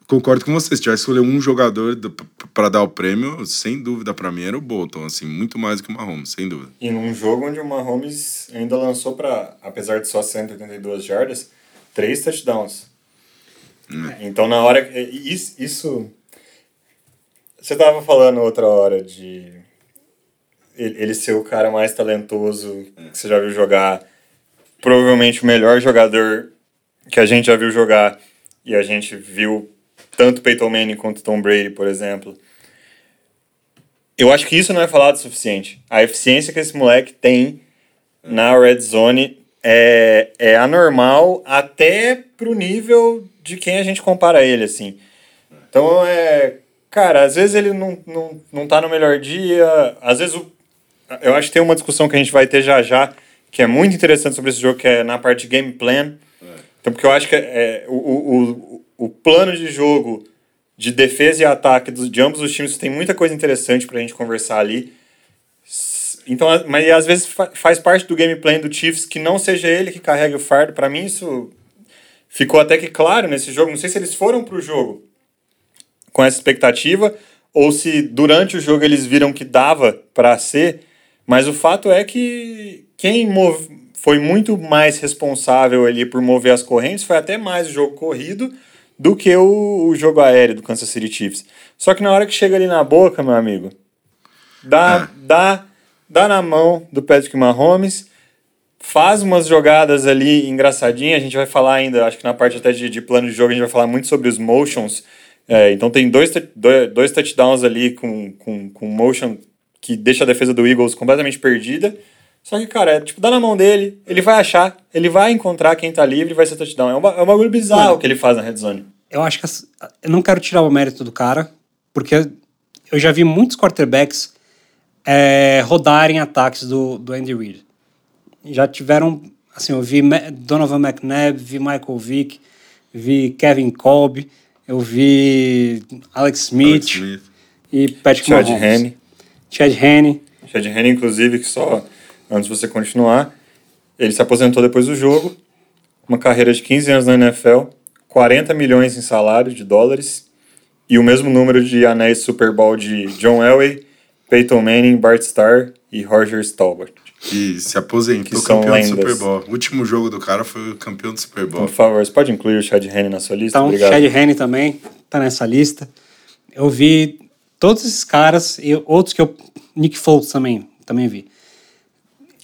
concordo com você. Se tivesse que escolher um jogador para dar o prêmio, sem dúvida para mim era o Bolton, assim, muito mais do que o Mahomes, sem dúvida. E num jogo onde o Mahomes ainda lançou para, apesar de só 182 jardas, três touchdowns. Então na hora isso, isso você tava falando outra hora de ele, ser o cara mais talentoso que você já viu jogar, provavelmente o melhor jogador que a gente já viu jogar e a gente viu tanto Peyton Manning quanto Tom Brady, por exemplo. Eu acho que isso não é falado o suficiente. A eficiência que esse moleque tem na red zone é, é anormal até pro nível de quem a gente compara ele, assim. Então, é... Cara, às vezes ele não, não, não tá no melhor dia, às vezes o, eu acho que tem uma discussão que a gente vai ter já já, que é muito interessante sobre esse jogo, que é na parte game plan. Então, porque eu acho que é, o, o, o, o plano de jogo de defesa e ataque de ambos os times tem muita coisa interessante pra gente conversar ali. Então, a- mas às vezes fa- faz parte do gameplay do Chiefs que não seja ele que carregue o fardo. Pra mim, isso ficou até que claro nesse jogo. Não sei se eles foram pro jogo com essa expectativa ou se durante o jogo eles viram que dava pra ser. Mas o fato é que quem mov- foi muito mais responsável ali por mover as correntes foi até mais o jogo corrido do que o, o jogo aéreo do Kansas City Chiefs. Só que na hora que chega ali na boca, meu amigo, dá, dá, dá na mão do Patrick Mahomes, faz umas jogadas ali engraçadinhas. A gente vai falar ainda, acho que na parte até de, de plano de jogo, a gente vai falar muito sobre os motions. É, então tem dois, dois, dois touchdowns ali com, com, com motion que deixa a defesa do Eagles completamente perdida. Só que, cara, é tipo, dá na mão dele, ele vai achar, ele vai encontrar quem tá livre e vai ser touchdown. É um, é um bagulho bizarro Mano, que ele faz na red zone. Eu acho que as- eu não quero tirar o mérito do cara, porque eu já vi muitos quarterbacks é, rodarem ataques do, do Andy Reid. Já tiveram, assim, eu vi Donovan McNabb, vi Michael Vick, vi Kevin Kolb, eu vi Alex Smith, Alex Smith. e Patrick Chad Mahomes. Henne. Chad Henne. Chad Henne, inclusive, que só, antes de você continuar, ele se aposentou depois do jogo, uma carreira de 15 anos na NFL, 40 milhões em salário de dólares e o mesmo número de anéis Super Bowl de John Elway, Peyton Manning, Bart Starr e Roger Staubach. Que se aposentou Que são campeão do lendas. Super Bowl. O último jogo do cara foi o campeão do Super Bowl. Por favor, você pode incluir o Chad Henne na sua lista? Então, Obrigado. Chad Henne também tá nessa lista. Eu vi todos esses caras e outros que eu. Nick Foles também, também vi.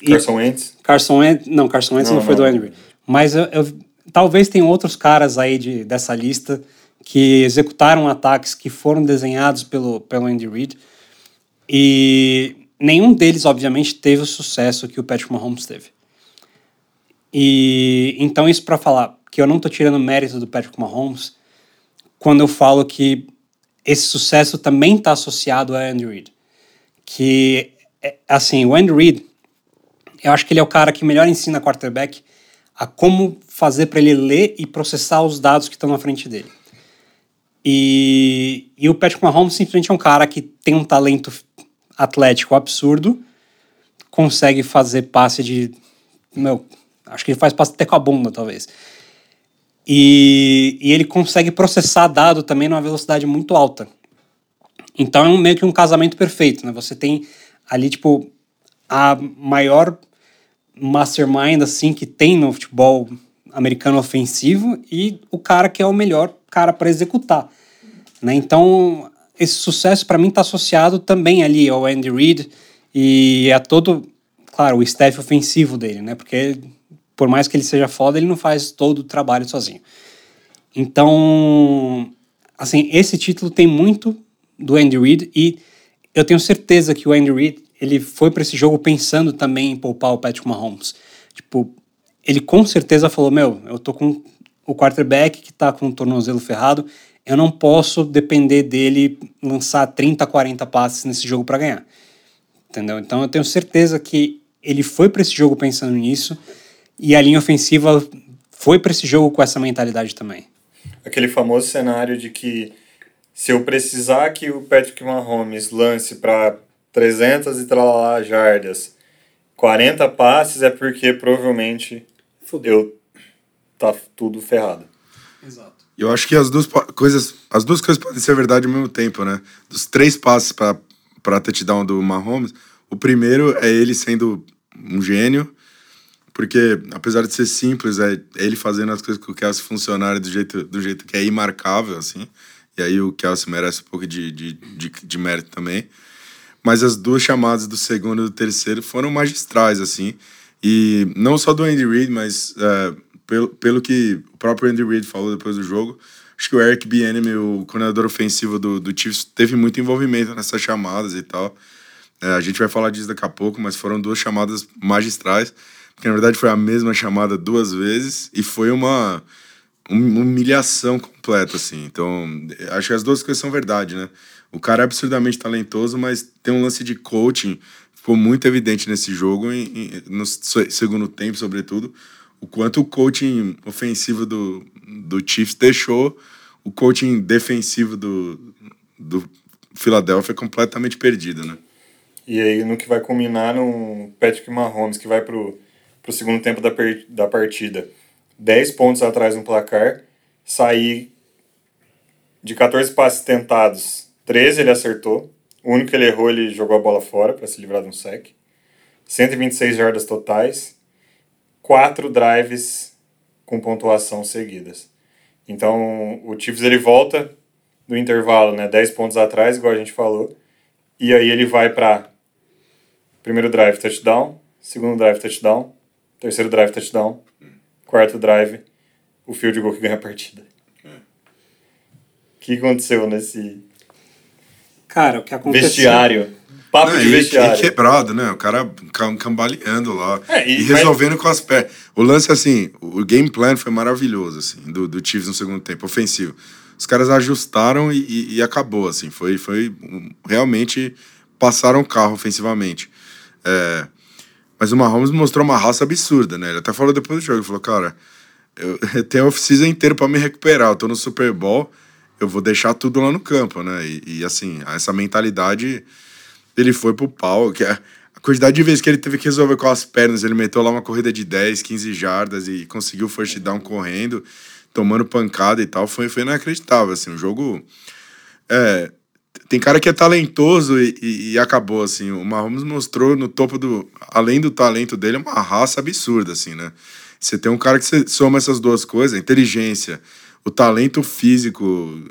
E Carson Wentz. Carson Wentz. Não, Carson Wentz não, Não, foi não. do Andy Reid. Mas eu, eu- talvez tenham outros caras aí de, dessa lista que executaram ataques que foram desenhados pelo, pelo Andy Reid. E nenhum deles, obviamente, teve o sucesso que o Patrick Mahomes teve. E então isso para falar que eu não tô tirando mérito do Patrick Mahomes quando eu falo que esse sucesso também está associado a Andy Reid. Que é, assim, o Andy Reid, eu acho que ele é o cara que melhor ensina quarterback a como fazer para ele ler e processar os dados que estão na frente dele. E, e o Patrick Mahomes simplesmente é um cara que tem um talento atlético absurdo, consegue fazer passe de. Meu, acho que ele faz passe até com a bunda, talvez. E, e ele consegue processar dado também numa velocidade muito alta. Então é um, meio que um casamento perfeito, né? Você tem ali, tipo, a maior mastermind, assim, que tem no futebol americano ofensivo e o cara que é o melhor cara para executar, né? Então, esse sucesso para mim está associado também ali ao Andy Reid e a todo, claro, o staff ofensivo dele, né? Porque por mais que ele seja foda, ele não faz todo o trabalho sozinho. Então, assim, esse título tem muito do Andy Reid e eu tenho certeza que o Andy Reid ele foi para esse jogo pensando também em poupar o Patrick Mahomes. Tipo, ele com certeza falou: Meu, eu tô com o quarterback que tá com o tornozelo ferrado, eu não posso depender dele lançar 30, 40 passes nesse jogo para ganhar. Entendeu? Então eu tenho certeza que ele foi para esse jogo pensando nisso e a linha ofensiva foi para esse jogo com essa mentalidade também. Aquele famoso cenário de que se eu precisar que o Patrick Mahomes lance para 300 e tralalá jardas, 40 passes é porque provavelmente eu tá tudo ferrado. Exato. Eu acho que as duas coisas, as duas coisas podem ser verdade ao mesmo tempo, né? Dos três passes para para touchdown do Mahomes, o primeiro é ele sendo um gênio, porque apesar de ser simples, é ele fazendo as coisas que o Kelsey funcionarem do jeito do jeito que é imarcável assim. E aí o Kelsey merece um pouco de, de, de, de mérito também. Mas as duas chamadas do segundo e do terceiro foram magistrais, assim. E não só do Andy Reid, mas é, pelo, pelo que o próprio Andy Reid falou depois do jogo, acho que o Eric Bieniemy, o coordenador ofensivo do, do Chiefs, teve muito envolvimento nessas chamadas e tal. É, a gente vai falar disso daqui a pouco, mas foram duas chamadas magistrais, porque na verdade foi a mesma chamada duas vezes e foi uma, humilhação completa, assim. Então, acho que as duas coisas são verdade, né? O cara é absurdamente talentoso, mas tem um lance de coaching, ficou muito evidente nesse jogo, em, no se- segundo tempo, sobretudo, o quanto o coaching ofensivo do, do Chiefs deixou o coaching defensivo do, do Philadelphia completamente perdido, né? E aí no que vai culminar no Patrick Mahomes, que vai pro, pro segundo tempo da, per, da partida, 10 pontos atrás no placar, sair de 14 passes tentados, 13 ele acertou, o único que ele errou, ele jogou a bola fora para se livrar de um sec. 126 jardas totais, quatro drives com pontuação seguidas. Então, o Chiefs ele volta do intervalo, né, 10 pontos atrás, igual a gente falou, e aí ele vai para primeiro drive touchdown, segundo drive touchdown, terceiro drive touchdown, quarto drive, o field goal que ganha a partida. O que aconteceu nesse Cara, o que aconteceu. vestiário? Papo Não, de e- vestiário. E quebrado, né? O cara cam- cambaleando lá. É, e- e, resolvendo com as pernas. O lance, assim, o game plan foi maravilhoso, assim, do, do Chiefs no segundo tempo, ofensivo. Os caras ajustaram e, e- e acabou, assim. Foi, foi realmente passaram o carro ofensivamente. É, mas o Mahomes mostrou uma raça absurda, né? Ele até falou depois do jogo, ele falou, cara, eu, eu tenho a off-season inteiro pra me recuperar. Eu tô no Super Bowl, eu vou deixar tudo lá no campo, né? E, e, assim, essa mentalidade, ele foi pro pau. Que é, a quantidade de vezes que ele teve que resolver com as pernas, ele meteu lá uma corrida de 10, 15 jardas e conseguiu o first down correndo, tomando pancada e tal, foi, foi inacreditável, assim, um jogo... É, tem cara que é talentoso e, e, e, acabou, assim. O Mahomes mostrou no topo do. Além do talento dele, uma raça absurda, assim, né? Você tem um cara que soma essas duas coisas, inteligência, o talento físico,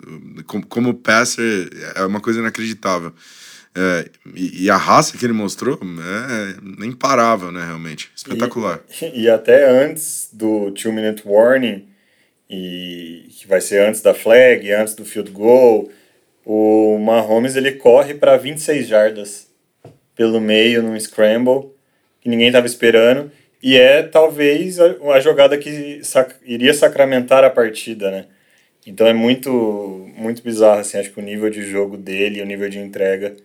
como, como passer, é uma coisa inacreditável. É, e, e, a raça que ele mostrou é imparável, né, realmente. Espetacular. E, e até antes do two minute warning, e que vai ser antes da flag, antes do field goal, o Mahomes ele corre para 26 jardas pelo meio num scramble que ninguém estava esperando e é talvez a, a jogada que sac, iria sacramentar a partida, né? Então é muito muito bizarro assim, acho que o nível de jogo dele, o nível de entrega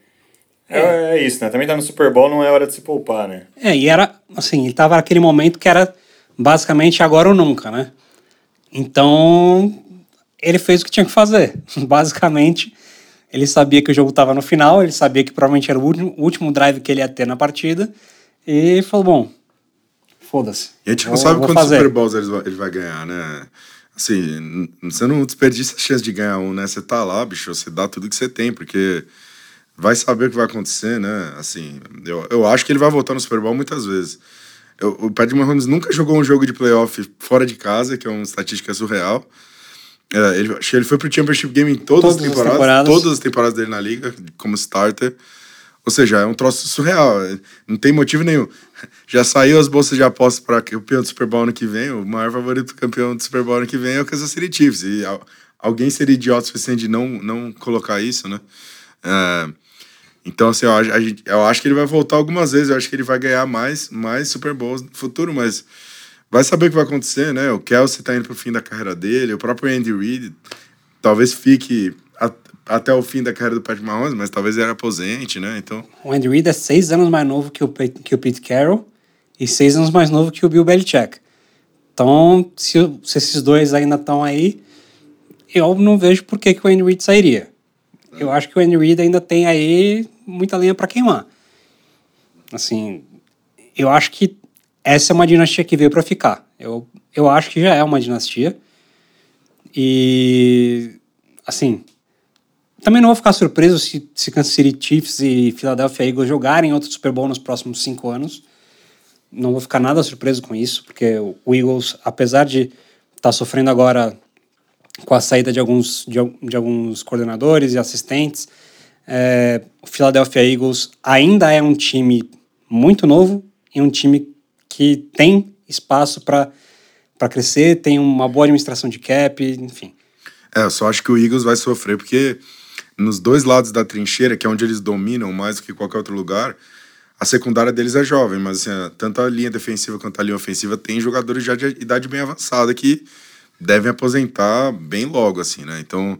é, é isso, né? Também tá no Super Bowl, não é hora de se poupar, né? É, e era, assim, ele tava naquele momento que era basicamente agora ou nunca, né? Então, ele fez o que tinha que fazer. Basicamente, ele sabia que o jogo estava no final, ele sabia que provavelmente era o último, drive que ele ia ter na partida, e falou: bom, foda-se. E a gente não sabe quantos Super Bowls ele vai ganhar, né? Assim, você não desperdiça a chance de ganhar um, né? Você tá lá, bicho, você dá tudo que você tem, porque vai saber o que vai acontecer, né? Assim, eu, eu acho que ele vai voltar no Super Bowl muitas vezes. Eu, o Patrick Mahomes nunca jogou um jogo de playoff fora de casa, que é uma estatística surreal. É, ele, acho que ele foi pro Championship Game em todas, todas as, temporadas, as temporadas, todas as temporadas dele na liga, como starter. Ou seja, é um troço surreal. Não tem motivo nenhum. Já saiu as bolsas de apostas para campeão do Super Bowl ano que vem. O maior favorito campeão do Super Bowl ano que vem é o Kansas City Chiefs. E alguém seria idiota o suficiente de não, não colocar isso, né? É, então, assim, eu, eu acho que ele vai voltar algumas vezes, eu acho que ele vai ganhar mais, mais Super Bowls no futuro, mas vai saber o que vai acontecer, né? O Kelsey tá indo pro fim da carreira dele, o próprio Andy Reid talvez fique a, até o fim da carreira do Patrick Mahomes, mas talvez ele aposente, né? Então... O Andy Reid é seis anos mais novo que o, que o Pete Carroll e seis anos mais novo que o Bill Belichick. Então, se, se esses dois ainda estão aí, eu não vejo por que, que o Andy Reid sairia. Eu acho que o Andy Reid ainda tem aí muita lenha para queimar. Assim, eu acho que essa é uma dinastia que veio para ficar. Eu, eu acho que já é uma dinastia. E, assim, também não vou ficar surpreso se, se Kansas City Chiefs e Philadelphia Eagles jogarem outro Super Bowl nos próximos cinco anos. Não vou ficar nada surpreso com isso, porque o Eagles, apesar de estar tá sofrendo agora com a saída de alguns, de, de alguns coordenadores e assistentes, é, o Philadelphia Eagles ainda é um time muito novo e um time que tem espaço para crescer, tem uma boa administração de cap, enfim. É, eu só acho que o Eagles vai sofrer porque nos dois lados da trincheira, que é onde eles dominam mais do que qualquer outro lugar, a secundária deles é jovem, mas assim, tanto a linha defensiva quanto a linha ofensiva tem jogadores já de idade bem avançada que devem aposentar bem logo, assim, né? Então,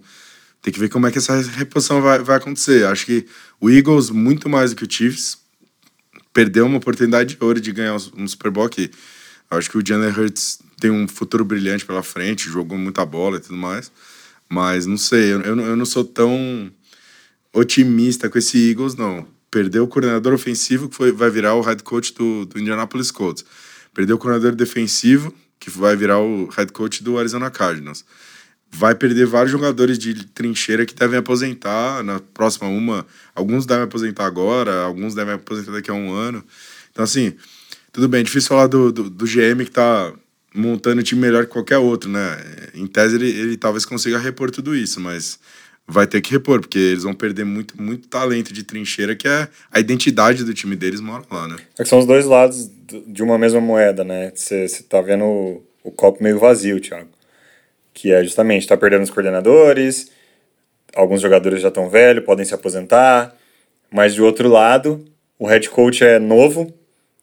tem que ver como é que essa reposição vai, vai acontecer. Acho que o Eagles, muito mais do que o Chiefs, perdeu uma oportunidade de ouro de ganhar um Super Bowl aqui. Acho que o Jalen Hurts tem um futuro brilhante pela frente, jogou muita bola e tudo mais. Mas não sei, eu, eu não sou tão otimista com esse Eagles, não. Perdeu o coordenador ofensivo, que foi, vai virar o head coach do, do Indianapolis Colts. Perdeu o coordenador defensivo, que vai virar o head coach do Arizona Cardinals vai perder vários jogadores de trincheira que devem aposentar na próxima uma. Alguns devem aposentar agora, alguns devem aposentar daqui a um ano. Então, assim, tudo bem, é difícil falar do, do, do GM que tá montando um time melhor que qualquer outro, né? Em tese, ele, ele talvez consiga repor tudo isso, mas vai ter que repor, porque eles vão perder muito, muito talento de trincheira, que é a identidade do time deles mora lá, né? É que são os dois lados de uma mesma moeda, né? Você tá vendo o, o copo meio vazio, Thiago que é justamente está perdendo os coordenadores, alguns jogadores já estão velhos, podem se aposentar, mas de outro lado, o head coach é novo,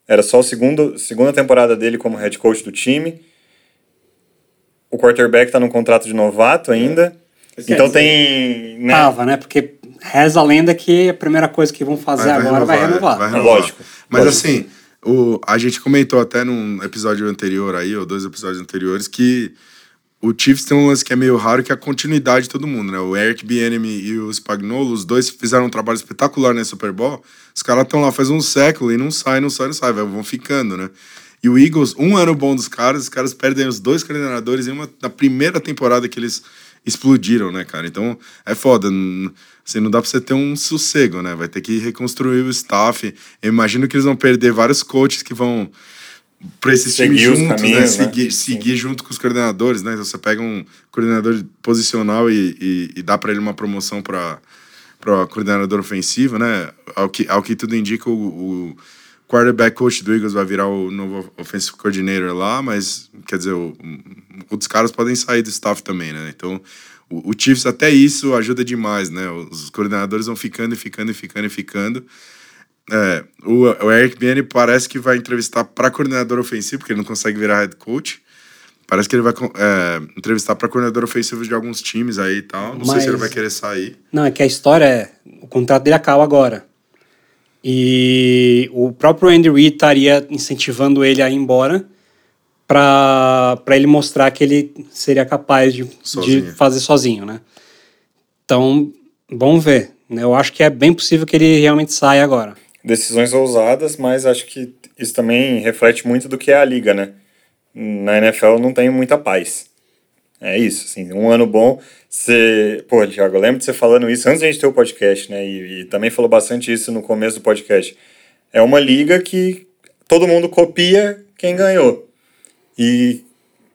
era só a segundo, segunda temporada dele como head coach do time. O quarterback está num contrato de novato ainda. então dizer, tem. Né? Tava, né? Porque reza a lenda que a primeira coisa que vão fazer vai, vai agora renovar, vai renovar. Vai renovar. Lógico. Mas lógico. assim, o, a gente comentou até num episódio anterior aí, ou dois episódios anteriores, que o Chiefs tem um lance que é meio raro, que é a continuidade de todo mundo, né? O Eric Bieniemy e o Spagnolo, os dois fizeram um trabalho espetacular nesse Super Bowl. Os caras estão lá faz um século e não sai, não sai, não sai, vão ficando, né? E o Eagles, um ano bom dos caras, os caras perdem os dois coordenadores em uma, na primeira temporada que eles explodiram, né, cara? Então é foda. Assim, não dá pra você ter um sossego, né? Vai ter que reconstruir o staff. Eu imagino que eles vão perder vários coaches que vão para esses Seguir times os juntos, caminhos, né? né? Seguir, seguir junto com os coordenadores, né? Então você pega um coordenador posicional e, e, e dá para ele uma promoção para para coordenador ofensivo, né? Ao que, ao que tudo indica, o, o quarterback coach do Eagles vai virar o novo offensive coordinator lá, mas quer dizer, o, outros caras podem sair do staff também, né? Então o, o Chiefs até isso ajuda demais, né? Os coordenadores vão ficando e ficando e ficando e ficando. É, o, o Eric Biene parece que vai entrevistar para coordenador ofensivo, porque ele não consegue virar head coach. Parece que ele vai é, entrevistar para coordenador ofensivo de alguns times aí e tal. Não sei Mas- se ele vai querer sair. Não, é que a história é. O contrato dele acaba agora. E o próprio Andy Reid estaria incentivando ele a ir embora para ele mostrar que ele seria capaz de, de Sozinho. fazer sozinho, né? Então, vamos ver. né? Eu acho que é bem possível que ele realmente saia agora. Decisões ousadas, mas acho que isso também reflete muito do que é a liga, né? Na NFL não tem muita paz. É isso, assim, um ano bom. Você, pô, Thiago, eu lembro de você falando isso antes de a gente ter o podcast, né? E, e também falou bastante isso no começo do podcast. É uma liga que todo mundo copia quem ganhou. E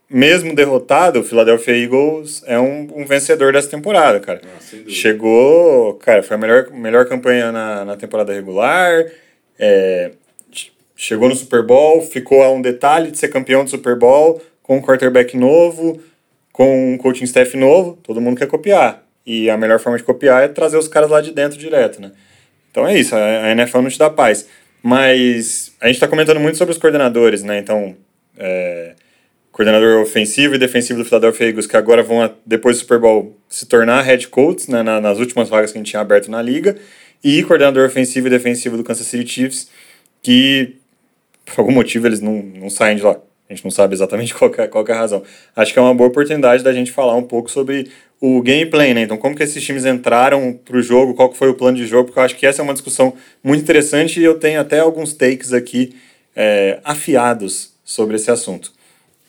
mesmo derrotado, o Philadelphia Eagles é um, um vencedor dessa temporada, cara. Chegou, cara, foi a melhor, melhor campanha na, na temporada regular. é, ch- chegou no Super Bowl, ficou a um detalhe de ser campeão do Super Bowl, com um quarterback novo, com um coaching staff novo. Todo mundo quer copiar. E a melhor forma de copiar é trazer os caras lá de dentro direto, né? Então é isso, a a NFL não te dá paz. Mas a gente está comentando muito sobre os coordenadores, né? Então, é, coordenador ofensivo e defensivo do Philadelphia Eagles, que agora vão, depois do Super Bowl, se tornar head coach né, na- nas últimas vagas que a gente tinha aberto na liga, e coordenador ofensivo e defensivo do Kansas City Chiefs, que por algum motivo eles não, não saem de lá. A gente não sabe exatamente qual é, qual é a razão. Acho que é uma boa oportunidade da gente falar um pouco sobre o gameplay, né? Então, como que esses times entraram pro jogo, qual que foi o plano de jogo, porque eu acho que essa é uma discussão muito interessante e eu tenho até alguns takes aqui é, afiados sobre esse assunto.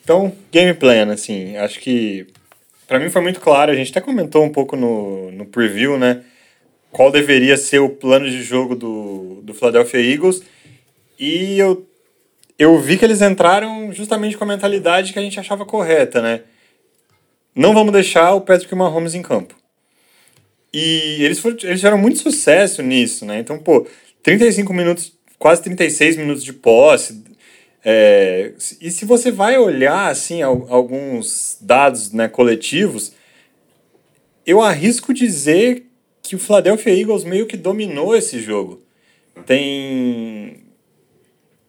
Então, game plan, assim, acho que para mim foi muito claro, a gente até comentou um pouco no, no preview, né? Qual deveria ser o plano de jogo do, do Philadelphia Eagles. E eu, eu vi que eles entraram justamente com a mentalidade que a gente achava correta, né? Não vamos deixar o Patrick Mahomes em campo. E eles, foram, eles tiveram muito sucesso nisso, né? Então, pô, 35 minutos, quase 36 minutos de posse. É, e se você vai olhar, assim, al- alguns dados né, coletivos, eu arrisco dizer que o Philadelphia Eagles meio que dominou esse jogo. Tem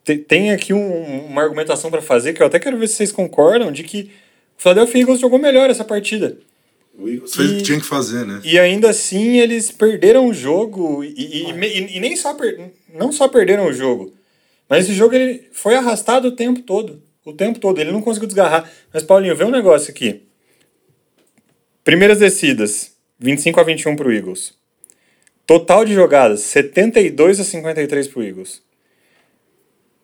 te- tem aqui um- uma argumentação para fazer que eu até quero ver se vocês concordam de que o Philadelphia Eagles jogou melhor essa partida. O Eagles fez o que tinha que fazer, né? E ainda assim eles perderam o jogo e, e, e- e nem só per- não só perderam o jogo, mas esse jogo ele foi arrastado o tempo todo, o tempo todo, ele não conseguiu desgarrar. Mas Paulinho, vê um negócio aqui. Primeiras descidas, 25 a 21 pro Eagles. Total de jogadas, 72 a 53 pro Eagles.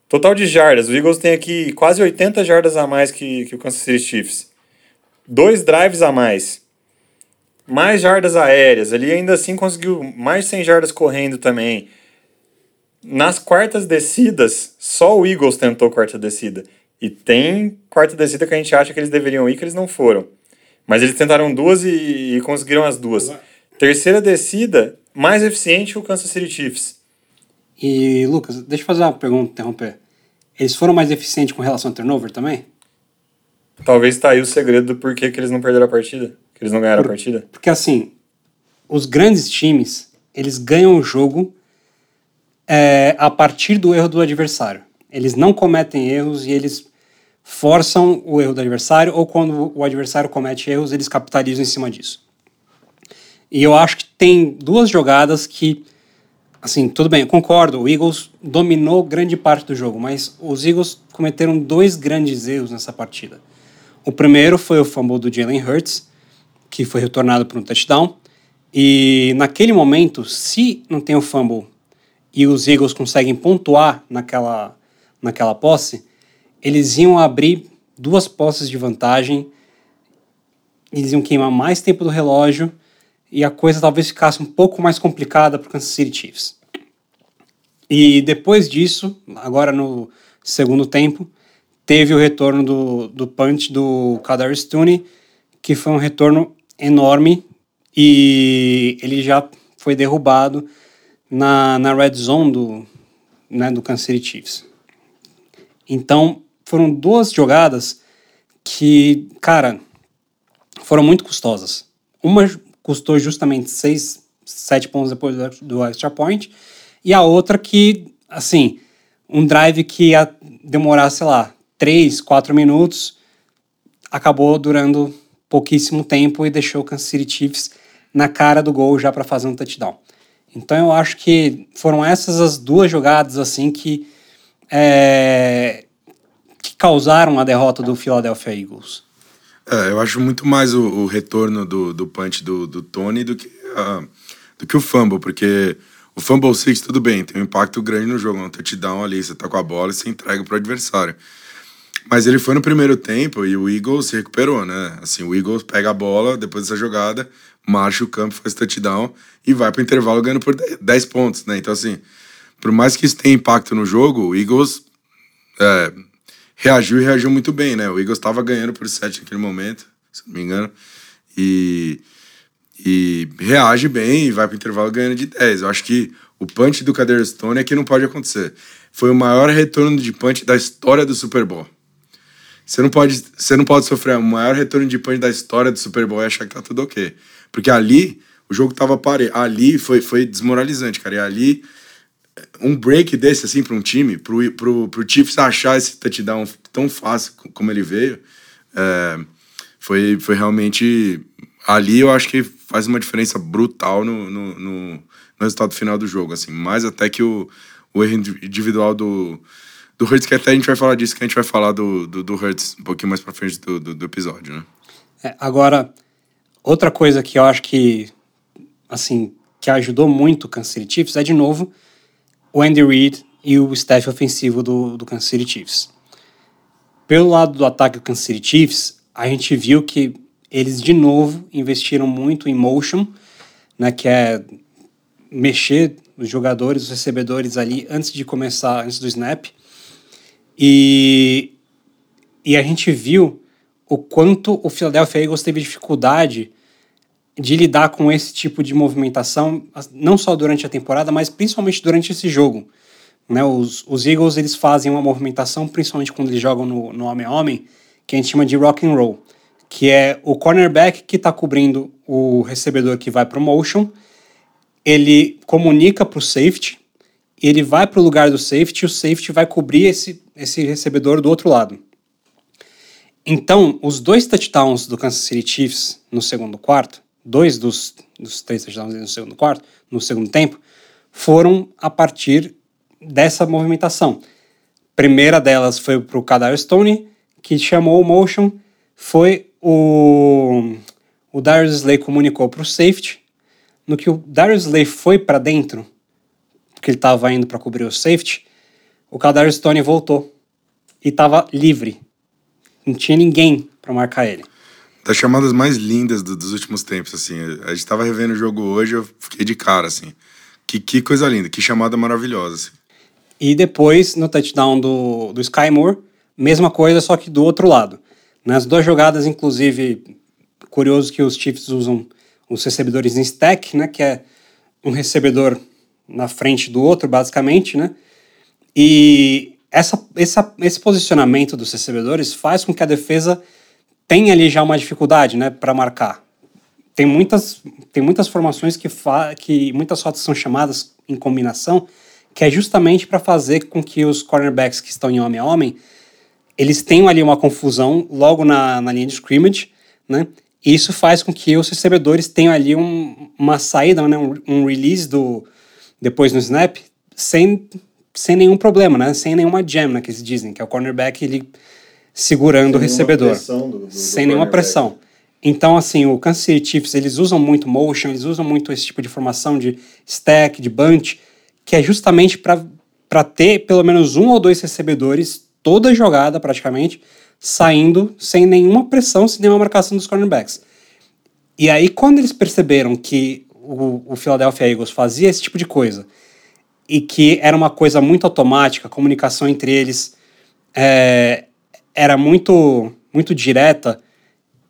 Total de jardas, o Eagles tem aqui quase 80 jardas a mais que, que o Kansas City Chiefs. Dois drives a mais mais jardas aéreas. Ali ainda assim conseguiu mais de 100 jardas correndo também. Nas quartas descidas, só o Eagles tentou quarta descida. E tem quarta descida que a gente acha que eles deveriam ir, que eles não foram. Mas eles tentaram duas e, e conseguiram as duas. Terceira descida, mais eficiente o Kansas City Chiefs. E, Lucas, deixa eu fazer uma pergunta, interromper. Eles foram mais eficientes com relação ao turnover também? Talvez tá aí o segredo do porquê que eles não perderam a partida. Que eles não ganharam Por- a partida. Porque, assim, os grandes times, eles ganham o jogo é, a partir do erro do adversário. Eles não cometem erros e eles forçam o erro do adversário, ou quando o adversário comete erros, eles capitalizam em cima disso. E eu acho que tem duas jogadas que, assim, tudo bem, eu concordo, o Eagles dominou grande parte do jogo, mas os Eagles cometeram dois grandes erros nessa partida. O primeiro foi o fumble do Jalen Hurts, que foi retornado por um touchdown. E naquele momento, se não tem o fumble e os Eagles conseguem pontuar naquela, naquela posse, eles iam abrir duas posses de vantagem eles iam queimar mais tempo do relógio e a coisa talvez ficasse um pouco mais complicada para o Kansas City Chiefs. E depois disso, agora no segundo tempo, teve o retorno do, do punch do Kadar Stone, que foi um retorno enorme e ele já foi derrubado na, na red zone do, né, do Kansas City Chiefs. Então, foram duas jogadas que, cara, foram muito custosas. Uma custou justamente 6, 7 pontos depois do extra point, e a outra que, assim, um drive que ia demorar, sei lá, 3, 4 minutos, acabou durando pouquíssimo tempo e deixou o Kansas City Chiefs na cara do gol já para fazer um touchdown. Então eu acho que foram essas as duas jogadas assim que, é, que causaram a derrota do Philadelphia Eagles. É, eu acho muito mais o, o retorno do, do punch do, do Tony do que, uh, do que o fumble, porque o fumble six, tudo bem, tem um impacto grande no jogo, um touchdown ali, você tá com a bola e você entrega pro adversário. Mas ele foi no primeiro tempo e o Eagles se recuperou, né? Assim, o Eagles pega a bola depois dessa jogada, marcha o campo, faz touchdown e vai pro intervalo ganhando por 10 pontos, né? Então, assim, por mais que isso tenha impacto no jogo, o Eagles é, reagiu e reagiu muito bem, né? O Eagles estava ganhando por 7 naquele momento, se não me engano, e, e reage bem e vai pro intervalo ganhando de 10. Eu acho que o punch do Kader Stone é que não pode acontecer. Foi o maior retorno de punch da história do Super Bowl. Você não pode, você não pode sofrer o maior retorno de punch da história do Super Bowl e achar que tá tudo ok. Porque ali o jogo tava pare, ali foi foi desmoralizante, cara. E ali um break desse assim para um time, pro, pro, pro Chiefs achar esse touchdown tão fácil como ele veio, é, foi, foi realmente ali eu acho que faz uma diferença brutal no, no, no, no resultado final do jogo, assim, mais até que o, o erro individual do do Hurts, que até a gente vai falar disso, que a gente vai falar do, do, do Hurts um pouquinho mais pra frente do, do, do episódio, né? É, agora, outra coisa que eu acho que, assim, que ajudou muito o Kansas City Chiefs é, de novo, o Andy Reid e o staff ofensivo do, do Kansas City Chiefs. Pelo lado do ataque do Kansas City Chiefs, a gente viu que eles, de novo, investiram muito em motion, né, que é mexer os jogadores, os recebedores ali antes de começar, antes do snap, e, e a gente viu o quanto o Philadelphia Eagles teve dificuldade de lidar com esse tipo de movimentação, não só durante a temporada, mas principalmente durante esse jogo. Né, os, os Eagles eles fazem uma movimentação, principalmente quando eles jogam no, no homem a homem, que a gente chama de rock and roll, que é o cornerback que está cobrindo o recebedor que vai para o motion, ele comunica para o safety, ele vai para o lugar do safety o safety vai cobrir esse, esse recebedor do outro lado. Então, os dois touchdowns do Kansas City Chiefs no segundo quarto, dois dos, dos três touchdowns no segundo quarto, no segundo tempo, foram a partir dessa movimentação. Primeira delas foi para o Kadar Stone, que chamou o motion, foi o, o Darius Slay comunicou para o safety, no que o Darius Slay foi para dentro, porque ele estava indo para cobrir o safety, o Kadar Stone voltou e estava livre. Não tinha ninguém para marcar ele. Das chamadas mais lindas do, dos últimos tempos, assim. A gente estava revendo o jogo hoje, eu fiquei de cara, assim. Que, que coisa linda, que chamada maravilhosa, assim. E depois, no touchdown do, do Sky Moore, mesma coisa, só que do outro lado. Nas duas jogadas, inclusive, curioso que os Chiefs usam os recebedores em stack, né? Que é um recebedor na frente do outro, basicamente, né? E essa, essa, esse posicionamento dos recebedores faz com que a defesa tenha ali já uma dificuldade, né, para marcar. Tem muitas, tem muitas formações que, fa que muitas rotas são chamadas em combinação, que é justamente para fazer com que os cornerbacks que estão em homem a homem, eles tenham ali uma confusão logo na, na linha de scrimmage, né? E isso faz com que os recebedores tenham ali um, uma saída, né, um, um release do, depois no snap, sem, sem nenhum problema, né? Sem nenhuma jam, né? Que eles dizem, que é o cornerback ele segurando sem o recebedor. Do, do, sem nenhuma pressão. Então, assim, o Kansas City Chiefs, eles usam muito motion, eles usam muito esse tipo de formação de stack, de bunch, que é justamente para ter pelo menos um ou dois recebedores, toda jogada praticamente, saindo sem nenhuma pressão, sem nenhuma marcação dos cornerbacks. E aí, quando eles perceberam que o, o Philadelphia Eagles fazia esse tipo de coisa e que era uma coisa muito automática, a comunicação entre eles é, era muito, muito direta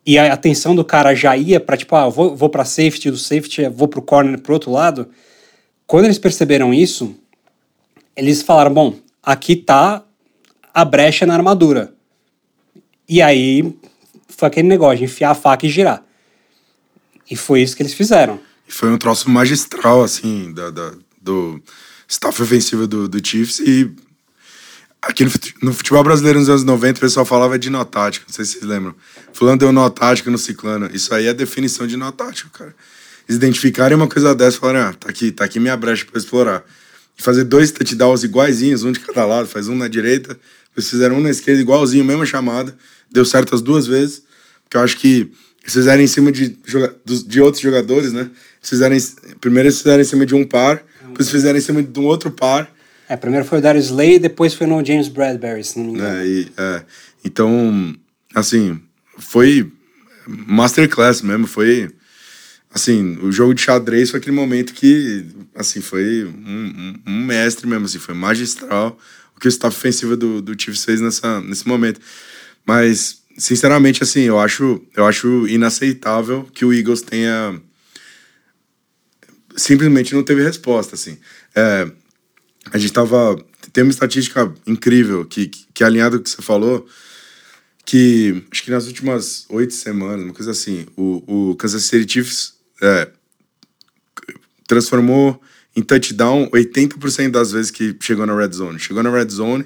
e a atenção do cara já ia para tipo, ah, vou, vou para safety, do safety vou para o corner pro outro lado. Quando eles perceberam isso, eles falaram: bom, aqui tá a brecha na armadura. E aí foi aquele negócio de enfiar a faca e girar. E foi isso que eles fizeram. Foi um troço magistral, assim, da, da do staff ofensivo do, do Chiefs. E aqui no, futebol brasileiro nos anos 90, o pessoal falava de nó tático, não sei se vocês lembram. Fulano deu nó tático no ciclano. Isso aí é a definição de nó tático, cara. Eles identificarem uma coisa dessa e falarem, ah, tá aqui, tá aqui minha brecha para explorar. E fazer dois touchdowns iguaizinhos, um de cada lado, faz um na direita, eles fizeram um na esquerda igualzinho, mesma chamada. Deu certo as duas vezes. Porque eu acho que eles fizeram em cima de, de outros jogadores, né? Eles fizeram, primeiro eles fizeram em cima de um par, depois fizeram em cima de um outro par. É, primeiro foi o Darius Slay, depois foi no James Bradbury, se não me engano. É, e, é, então, assim, foi masterclass mesmo, foi assim, o jogo de xadrez foi aquele momento que, assim, foi um, um, um mestre mesmo, assim, foi magistral o que o staff ofensivo do, do Chiefs fez nessa, nesse momento. Mas, sinceramente, assim, eu acho, eu acho inaceitável que o Eagles tenha simplesmente não teve resposta, assim. É, a gente tava... Tem uma estatística incrível que, que, que é alinhado com o que você falou, que acho que nas últimas oito semanas, uma coisa assim, o, o Kansas City Chiefs é, transformou em touchdown 80% das vezes que chegou na red zone. Chegou na red zone,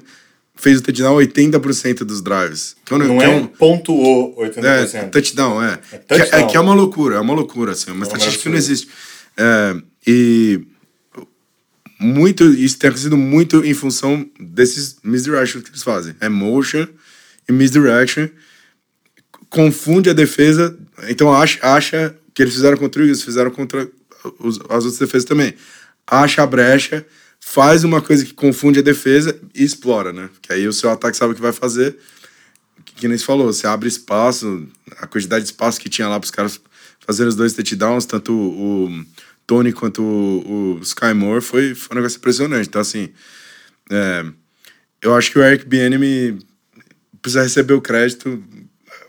fez o touchdown 80% dos drives. Não, é, um, pontuou 80%. É, touchdown, é. é, touchdown. Que, é, que é uma loucura, é uma loucura, assim, uma é estatística que não existe. É, e muito, isso tem sido muito em função desses misdirections que eles fazem. É motion e misdirection. Confunde a defesa, então acha, acha que eles fizeram contra o Eagles, fizeram contra os, as outras defesas também acha a brecha, faz uma coisa que confunde a defesa e explora, né? Que aí o seu ataque sabe o que vai fazer. Que nem você falou, você abre espaço, a quantidade de espaço que tinha lá para os caras fazerem os dois touchdowns, tanto o Tony quanto o, o Sky Moore, foi, foi um negócio impressionante. Então, assim, é, eu acho que o Eric Bieniemy precisa receber o crédito.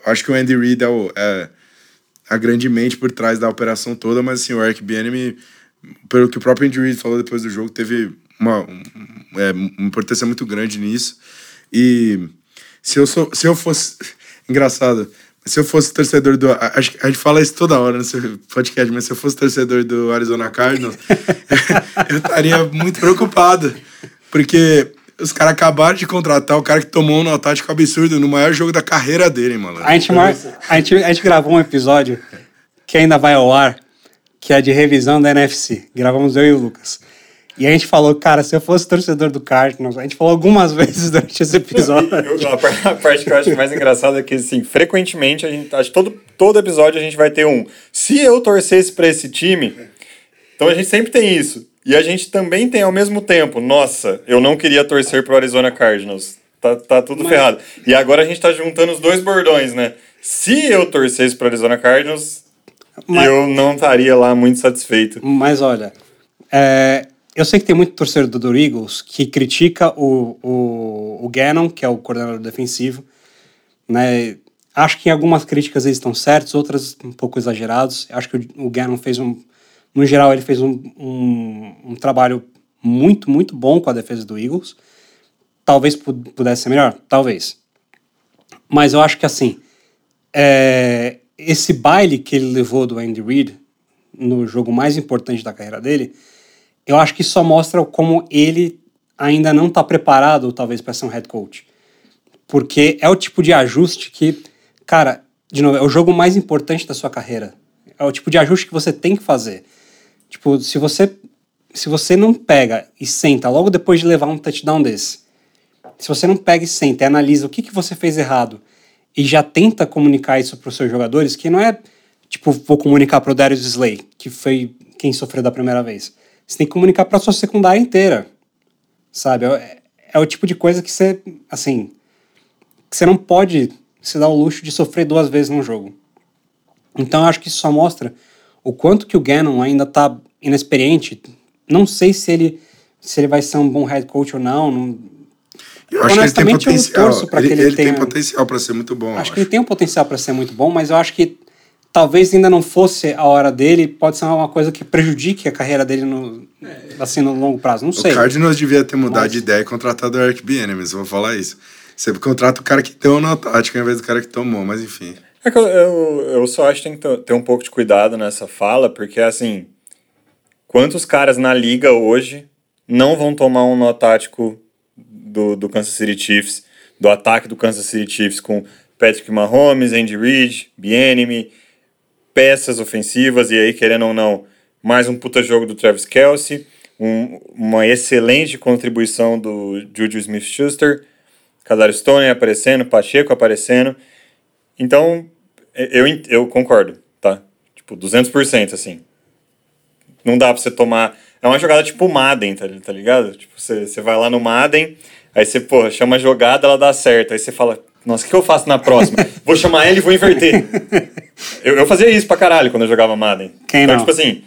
Acho que o Andy Reid é, o, é a grande mente por trás da operação toda, mas assim, o Eric Bieniemy pelo que o próprio Andy Reid falou depois do jogo, teve uma, um, é, uma importância muito grande nisso. E se eu, sou, se eu fosse. Engraçado. Se eu fosse torcedor do. A, a gente fala isso toda hora no podcast, mas se eu fosse torcedor do Arizona Cardinals, eu estaria muito preocupado. Porque os caras acabaram de contratar o cara que tomou um notático absurdo no maior jogo da carreira dele, mano. A gente, mar... a, gente, a gente gravou um episódio que ainda vai ao ar que é de revisão da NFC. Gravamos eu e o Lucas. E a gente falou, cara, se eu fosse torcedor do Cardinals, a gente falou algumas vezes durante esse episódio. a parte que eu acho mais engraçada é que, assim, frequentemente, a gente, acho que todo, todo episódio a gente vai ter um. Se eu torcesse para esse time, então a gente sempre tem isso. E a gente também tem ao mesmo tempo, nossa, eu não queria torcer pro Arizona Cardinals. Tá, tá tudo Mas... ferrado. E agora a gente tá juntando os dois bordões, né? Se eu torcesse pro Arizona Cardinals, mas, eu não estaria lá muito satisfeito. Mas olha, é, eu sei que tem muito torcedor do Eagles que critica o, o, o Gannon, que é o coordenador defensivo. Né? Acho que em algumas críticas eles estão certos, outras um pouco exagerados. Acho que o, o Gannon fez um. No geral, ele fez um, um, um trabalho muito, muito bom com a defesa do Eagles. Talvez pudesse ser melhor, talvez. Mas eu acho que assim. É, esse baile que ele levou do Andy Reid no jogo mais importante da carreira dele, eu acho que só mostra como ele ainda não está preparado, talvez, para ser um head coach. Porque é o tipo de ajuste que, cara, de novo, é o jogo mais importante da sua carreira. É o tipo de ajuste que você tem que fazer. Tipo, se você se você não pega e senta logo depois de levar um touchdown desse, se você não pega e senta e analisa o que, que você fez errado e já tenta comunicar isso para os seus jogadores, que não é tipo, vou comunicar para o Darius Slay, que foi quem sofreu da primeira vez. Você tem que comunicar para a sua secundária inteira, sabe? É, é, o tipo de coisa que você, assim, que você não pode se dar o luxo de sofrer duas vezes num jogo. Então eu acho que isso só mostra o quanto que o Gannon ainda está inexperiente. Não sei se ele, se ele vai ser um bom head coach ou não. não... Eu acho que ele tem potencial. ele, que ele, ele tenha... tem potencial para ser muito bom. Acho, acho que ele tem um potencial para ser muito bom, mas eu acho que talvez ainda não fosse a hora dele, pode ser uma coisa que prejudique a carreira dele no, assim, no longo prazo. Não sei. O Cardinals devia ter mudado mas... de ideia e contratado o Eric Bienemis, vou falar isso. Você contrata o cara que deu na tática ao invés do cara que tomou, mas enfim. É que eu, eu, eu só acho que tem que ter um pouco de cuidado nessa fala, porque assim, quantos caras na liga hoje não vão tomar um nó tático do, do Kansas City Chiefs, do ataque do Kansas City Chiefs com Patrick Mahomes, Andy Reid, Bienemy, peças ofensivas, e aí, querendo ou não, mais um puta jogo do Travis Kelsey, um, uma excelente contribuição do Juju Smith-Schuster, Kadar Stone aparecendo, Pacheco aparecendo. Então, eu, eu concordo, tá? Tipo, 200%, assim. Não dá pra você tomar... É uma jogada tipo Madden, tá, tá ligado? Tipo, você, você vai lá no Madden, aí você, pô, chama a jogada, ela dá certo. Aí você fala, nossa, o que eu faço na próxima? vou chamar ele e vou inverter. eu, eu fazia isso pra caralho quando eu jogava Madden. Quem então, não? tipo assim,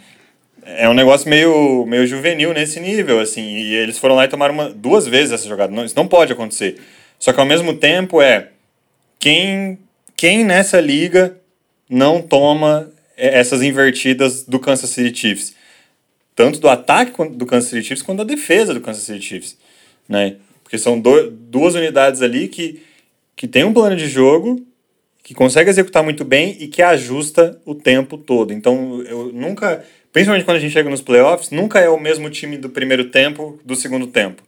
é um negócio meio, meio juvenil nesse nível, assim. E eles foram lá e tomaram uma, duas vezes essa jogada. Não, isso não pode acontecer. Só que ao mesmo tempo é quem, quem nessa liga não toma essas invertidas do Kansas City Chiefs? Tanto do ataque do Kansas City Chiefs quanto da defesa do Kansas City Chiefs. Né? Porque são do, duas unidades ali que que tem um plano de jogo, que consegue executar muito bem e que ajusta o tempo todo. Então, eu nunca, principalmente quando a gente chega nos playoffs, nunca é o mesmo time do primeiro tempo do segundo tempo.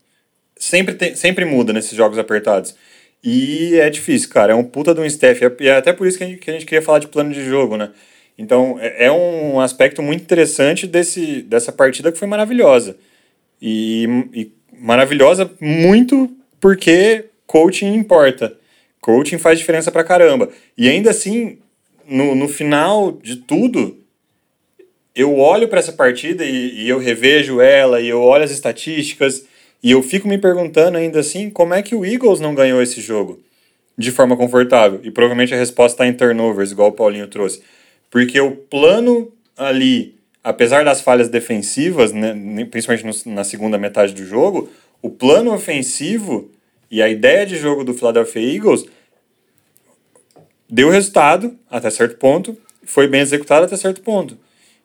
Sempre, tem, sempre muda nesses jogos apertados. E é difícil, cara. É um puta de um staff. E é até por isso que a, gente, que a gente queria falar de plano de jogo, né? Então, é, é um aspecto muito interessante desse, dessa partida que foi maravilhosa. E, e maravilhosa muito porque coaching importa. Coaching faz diferença pra caramba. E ainda assim, no, no final de tudo, eu olho para essa partida e, e, eu revejo ela e eu olho as estatísticas e eu fico me perguntando ainda assim como é que o Eagles não ganhou esse jogo de forma confortável. E provavelmente a resposta está em turnovers, igual o Paulinho trouxe. Porque o plano ali, apesar das falhas defensivas, né, principalmente no, na segunda metade do jogo, o plano ofensivo e a ideia de jogo do Philadelphia Eagles deu resultado até certo ponto, foi bem executado até certo ponto.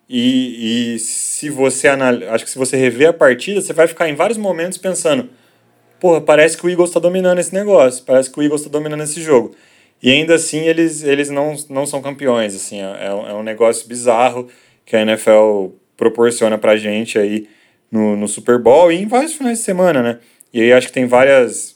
E, e se você analisa, acho que se você rever a partida, você vai ficar em vários momentos pensando: porra, parece que o Eagles está dominando esse negócio, parece que o Eagles está dominando esse jogo. E ainda assim eles, eles não, não são campeões, assim, é, é um é negócio bizarro que a NFL proporciona pra gente aí no, no Super Bowl e em vários finais de semana, né? E aí acho que tem várias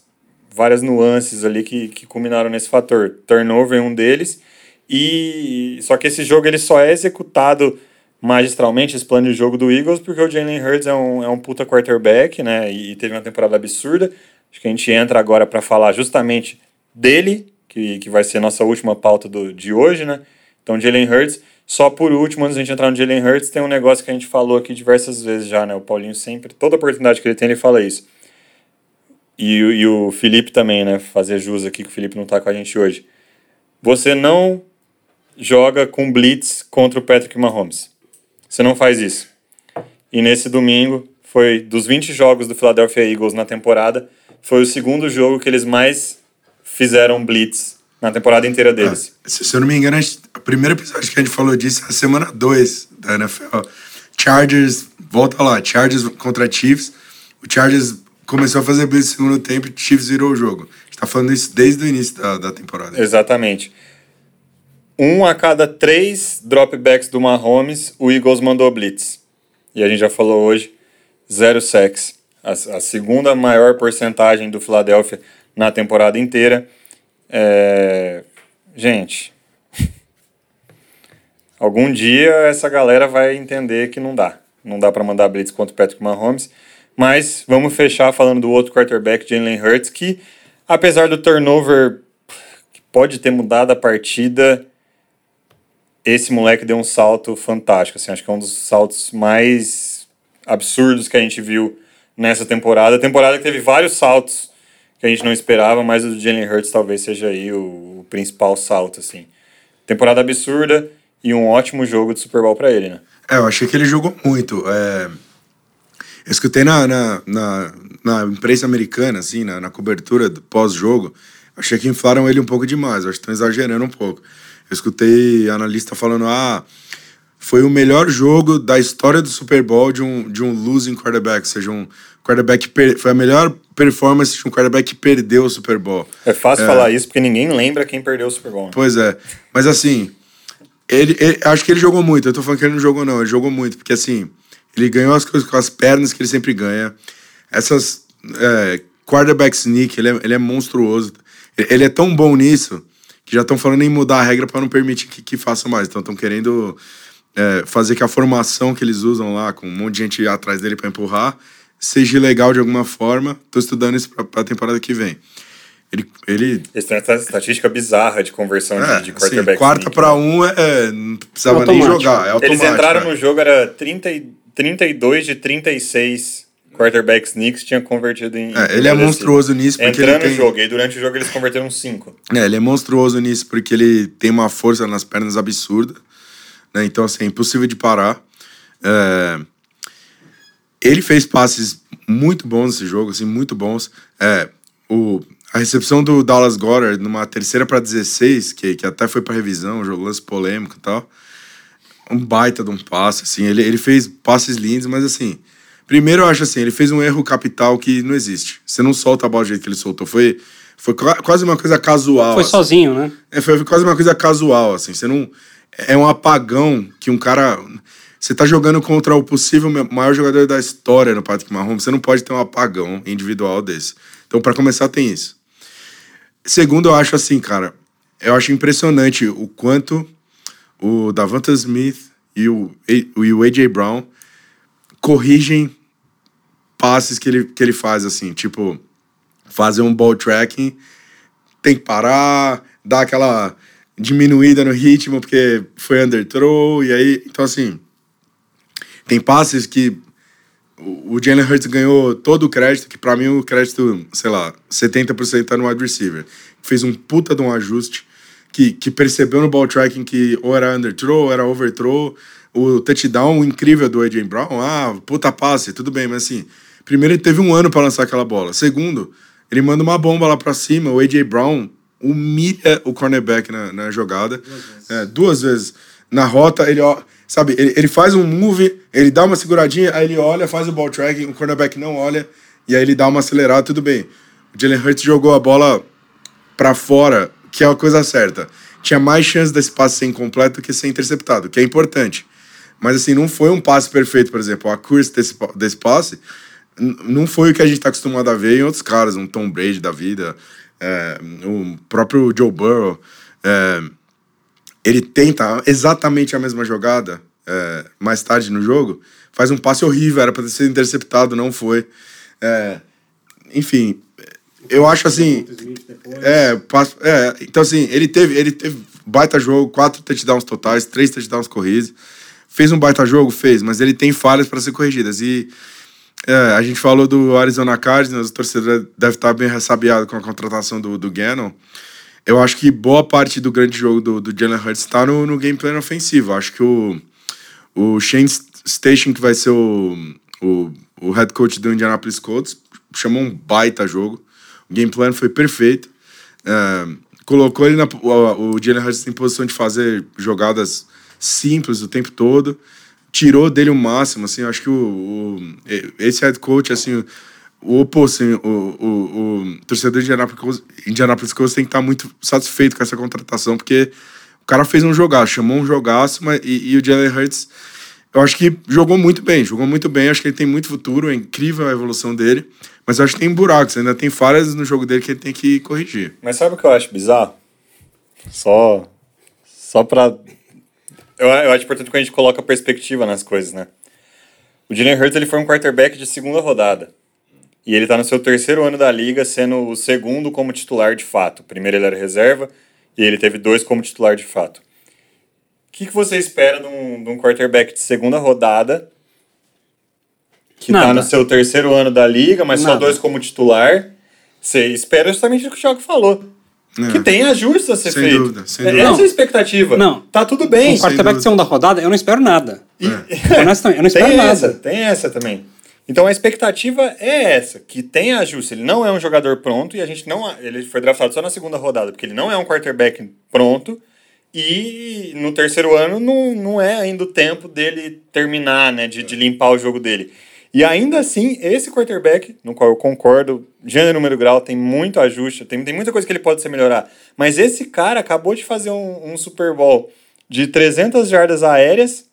várias nuances ali que, que culminaram nesse fator. Turnover é um deles, e só que esse jogo ele só é executado magistralmente, esse plano de jogo do Eagles, porque o Jalen Hurts é um, é um puta quarterback, né, e teve uma temporada absurda. Acho que a gente entra agora para falar justamente dele, que, que vai ser nossa última pauta do, de hoje, né. Então, Jalen Hurts, só por último, antes de a gente entrar no Jalen Hurts, tem um negócio que a gente falou aqui diversas vezes já, né, o Paulinho sempre, toda oportunidade que ele tem, ele fala isso e, e o Felipe também, né? Fazer jus aqui que o Felipe não tá com a gente hoje. Você não joga com blitz contra o Patrick Mahomes. Você não faz isso. E nesse domingo, foi dos 20 jogos do Philadelphia Eagles na temporada, foi o segundo jogo que eles mais fizeram blitz na temporada inteira deles. Ah, se, se eu não me engano, o primeiro episódio que a gente falou disso é a semana 2 da NFL. Chargers, volta lá, Chargers contra Chiefs. O Chargers começou a fazer blitz no segundo tempo e o Chiefs virou o jogo. A gente tá falando isso desde o início da, da temporada. Exatamente. Um a cada três dropbacks do Mahomes, o Eagles mandou blitz. E a gente já falou hoje, zero sacks. A, a segunda maior porcentagem do Philadelphia na temporada inteira. É... Gente, algum dia essa galera vai entender que não dá. Não dá para mandar blitz contra o Patrick Mahomes. Mas vamos fechar falando do outro quarterback, Jalen Hurts, que apesar do turnover que pode ter mudado a partida, esse moleque deu um salto fantástico. Assim, acho que é um dos saltos mais absurdos que a gente viu nessa temporada. A temporada que teve vários saltos que a gente não esperava, mas o do Jalen Hurts talvez seja aí o, o principal salto. Assim. Temporada absurda e um ótimo jogo de Super Bowl para ele, né? É, eu achei que ele jogou muito. É... Eu escutei na, na, na, na imprensa americana, assim, na, na cobertura do pós-jogo, achei que inflaram ele um pouco demais, acho que estão exagerando um pouco. Eu escutei analista falando, ah, foi o melhor jogo da história do Super Bowl de um, de um losing quarterback, ou seja, um quarterback per... foi a melhor performance de um quarterback que perdeu o Super Bowl. É fácil é. falar isso porque ninguém lembra quem perdeu o Super Bowl. Né? Pois é, mas assim, ele, ele, acho que ele jogou muito, eu tô falando que ele não jogou não, ele jogou muito, porque assim, ele ganhou as coisas com as pernas que ele sempre ganha, essas é, quarterback sneak, ele é, ele é monstruoso, ele é tão bom nisso que já estão falando em mudar a regra para não permitir que, que faça mais, então estão querendo é, fazer que a formação que eles usam lá, com um monte de gente atrás dele para empurrar, seja legal de alguma forma. Tô estudando isso para a temporada que vem. Ele, ele... Eles têm uma estatística bizarra de conversão é, de, de quarterback. Assim, quarta para um, é, é, não precisava nem jogar. É Eles entraram no jogo, era 30, 32 de 36 quarterback sneaks tinha convertido em. É, ele é monstruoso nisso. Porque Entrando tem... no jogo, e durante o jogo eles converteram 5. É, ele é monstruoso nisso porque ele tem uma força nas pernas absurda. Né? Então, assim, é impossível de parar. É... Ele fez passes muito bons nesse jogo, assim, muito bons. É, o, a recepção do Dallas Goddard numa terceira para 16, que, que até foi para revisão, um jogo lance polêmico e tal. Um baita de um passe, assim. Ele, ele fez passes lindos, mas assim. Primeiro, eu acho assim, ele fez um erro capital que não existe. Você não solta a bola do jeito que ele soltou. Foi, foi quase uma coisa casual. Foi assim. sozinho, né? É, foi quase uma coisa casual, assim. Você não é um apagão que um cara. Você tá jogando contra o possível maior jogador da história no Patrick Mahomes, você não pode ter um apagão individual desse. Então, para começar, tem isso. Segundo, eu acho assim, cara, eu acho impressionante o quanto o Davanta Smith e o, e o AJ Brown corrigem passes que ele, que ele faz, assim, tipo, fazer um ball tracking, tem que parar, dar aquela diminuída no ritmo porque foi underthrow, e aí, então assim, tem passes que o Jalen Hurts ganhou todo o crédito, que para mim o crédito, sei lá, 70% tá no wide receiver. Fez um puta de um ajuste, que, que percebeu no ball tracking que ou era underthrow, ou era overthrow, o touchdown incrível do AJ Brown, ah, puta passe, tudo bem, mas assim, primeiro ele teve um ano para lançar aquela bola. Segundo, ele manda uma bomba lá para cima, o AJ Brown humilha o cornerback na, na jogada. Duas vezes. É, duas vezes. Na rota, ele, ó, sabe, ele, ele faz um move, ele dá uma seguradinha, aí ele olha, faz o ball tracking, o cornerback não olha, e aí ele dá uma acelerada, tudo bem. O Jalen Hurts jogou a bola para fora, que é a coisa certa. Tinha mais chance desse passe ser incompleto do que ser interceptado, que é importante. Mas assim, não foi um passe perfeito, por exemplo. A curse desse, desse passe não foi o que a gente está acostumado a ver em outros caras, um Tom Brady da vida, é, o próprio Joe Burrow, é, ele tenta exatamente a mesma jogada é, mais tarde no jogo, faz um passe horrível, era para ter sido interceptado, não foi. É, enfim, eu acho assim. É, passo, é, então assim, ele teve, ele teve baita jogo, quatro touchdowns totais, três touchdowns corridos. Fez um baita jogo? Fez, mas ele tem falhas para ser corrigidas. E é, a gente falou do Arizona Cardinals, o torcedor deve estar bem ressabiado com a contratação do, do Gannon. Eu acho que boa parte do grande jogo do, do Jalen Hurts está no, no game plan ofensivo. Acho que o, o Shane Station, que vai ser o, o, o head coach do Indianapolis Colts, chamou um baita jogo. O game plan foi perfeito. É, colocou ele na, o, o Jalen Hurts em posição de fazer jogadas simples o tempo todo tirou dele o máximo, assim, acho que o, o esse head coach, assim, o oposto, assim, o, o, o torcedor de Indianapolis, Colts tem que estar muito satisfeito com essa contratação, porque o cara fez um jogaço, chamou um jogaço, mas, e, e o Jalen Hurts, eu acho que jogou muito bem, jogou muito bem, acho que ele tem muito futuro, é incrível a evolução dele, mas eu acho que tem buracos, ainda tem falhas no jogo dele que ele tem que corrigir. Mas sabe o que eu acho bizarro? Só, só pra eu, eu acho importante quando a gente coloca perspectiva nas coisas, né? O Jalen Hurts ele foi um quarterback de segunda rodada. E ele está no seu terceiro ano da liga, sendo o segundo como titular de fato. Primeiro ele era reserva e ele teve dois como titular de fato. O que, que você espera de um, de um quarterback de segunda rodada que está no seu terceiro ano da liga, mas Nada. só dois como titular? Você espera justamente o que o Thiago falou. É. Que tem ajustes a ser sem feito. Dúvida, sem é, dúvida. Essa é a expectativa. Não. Tá tudo bem. Um quarterback de segunda rodada, eu não espero nada. E- Honestamente, eu não espero tem nada. Essa, tem essa também. Então a expectativa é essa, que tem ajuste. Ele não é um jogador pronto e a gente não. Ele foi draftado só na segunda rodada, porque ele não é um quarterback pronto. E no terceiro ano não, não é ainda o tempo dele terminar, né? De, de limpar o jogo dele. E ainda assim, esse quarterback, no qual eu concordo, gênero, número, grau, tem muito ajuste, tem, tem muita coisa que ele pode ser melhorar. Mas esse cara acabou de fazer um, um Super Bowl de 300 jardas aéreas,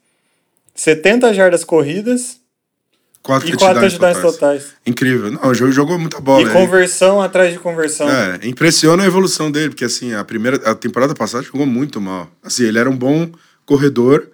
70 jardas corridas Quatro e 4 touchdowns touchdowns totais. totais. Incrível. Não, jogou, jogou muita bola. E conversão atrás de conversão. É, impressiona a evolução dele, porque assim, a primeira a temporada passada jogou muito mal. Assim, ele era um bom corredor,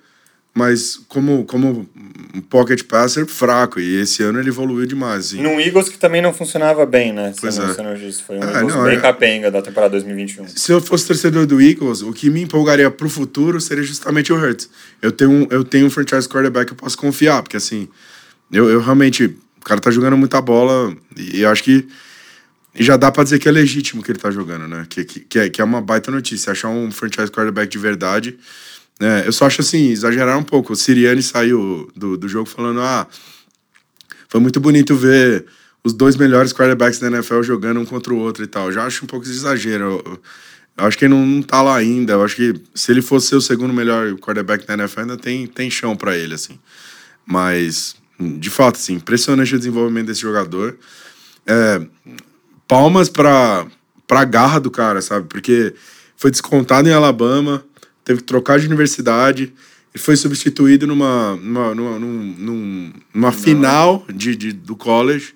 mas como como um pocket passer fraco, e esse ano ele evoluiu demais, assim. Num Eagles que também não funcionava bem, né? Pois não, é. não disse. Foi um Ah, Eagles não, bem é- capenga da temporada 2021. Se eu fosse torcedor do Eagles, o que me empolgaria pro futuro seria justamente o Hurts. Eu tenho um, eu tenho um franchise quarterback que eu posso confiar, porque assim, eu, eu realmente. O cara tá jogando muita bola e acho que e já dá pra dizer que é legítimo que ele tá jogando, né? Que, que, que, é, que é uma baita notícia. Achar um franchise quarterback de verdade. né? eu só acho assim, exagerar um pouco. O Siriani saiu do, do jogo falando: ah, foi muito bonito ver os dois melhores quarterbacks da NFL jogando um contra o outro e tal. Eu já acho um pouco de exagero. Eu, eu acho que ele não, não tá lá ainda. Eu acho que se ele fosse ser o segundo melhor quarterback da NFL, ainda tem, tem chão pra ele, assim. Mas, de fato, assim, impressionante o desenvolvimento desse jogador. É, palmas pra, pra garra do cara, sabe? Porque foi descontado em Alabama, teve que trocar de universidade e foi substituído numa, numa, numa, num- num- numa final de, de- do college.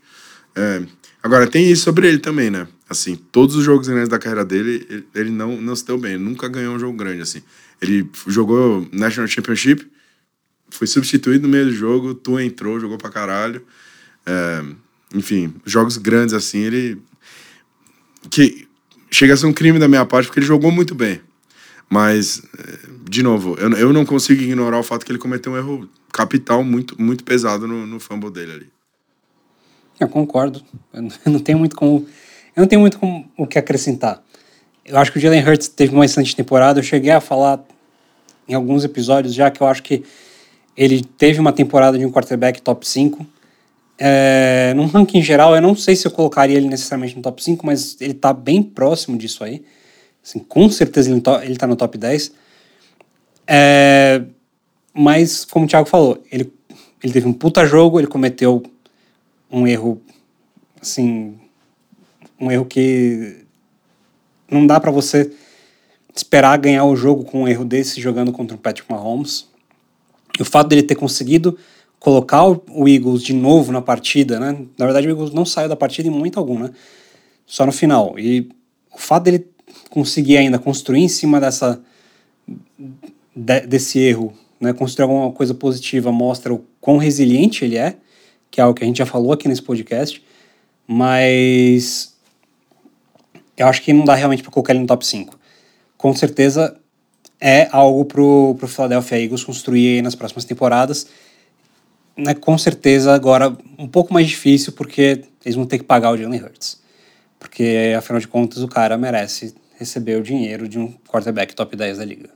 É, agora, tem isso sobre ele também, né? Assim, todos os jogos grandes da carreira dele, ele, ele não, não se deu bem. Ele nunca ganhou um jogo grande, assim. Ele jogou National Championship, foi substituído no meio do jogo, tu entrou, jogou pra caralho. É, enfim, jogos grandes assim, ele. Que chega a ser um crime da minha parte, porque ele jogou muito bem. Mas, é, de novo, eu, eu não consigo ignorar o fato que ele cometeu um erro capital muito, muito pesado no, no fumble dele ali. Eu concordo. Eu não- tenho muito como. Eu não tenho muito como, o que acrescentar. Eu acho que o Jalen Hurts teve uma excelente temporada. Eu cheguei a falar em alguns episódios já que eu acho que ele teve uma temporada de um quarterback top 5. É, num ranking geral, eu não sei se eu colocaria ele necessariamente no top 5, mas ele tá bem próximo disso aí. Assim, com certeza ele, to- ele tá no top 10. É, mas, como o Thiago falou, ele, ele teve um puta jogo, ele cometeu um erro, assim, um erro que não dá pra você esperar ganhar o jogo com um erro desse jogando contra o Patrick Mahomes. E o fato dele ter conseguido colocar o Eagles de novo na partida, né? Na verdade, o Eagles não saiu da partida em momento algum, né? Só no final. E o fato dele conseguir ainda construir em cima dessa de- desse erro, né? Construir alguma coisa positiva mostra o quão resiliente ele é, que é algo que a gente já falou aqui nesse podcast, mas eu acho que não dá realmente para colocar ele no top 5. Com certeza é algo pro, pro Philadelphia Eagles construir nas próximas temporadas. Né, com certeza agora um pouco mais difícil porque eles vão ter que pagar o Jalen Hurts. Porque afinal de contas o cara merece receber o dinheiro de um quarterback top 10 da liga.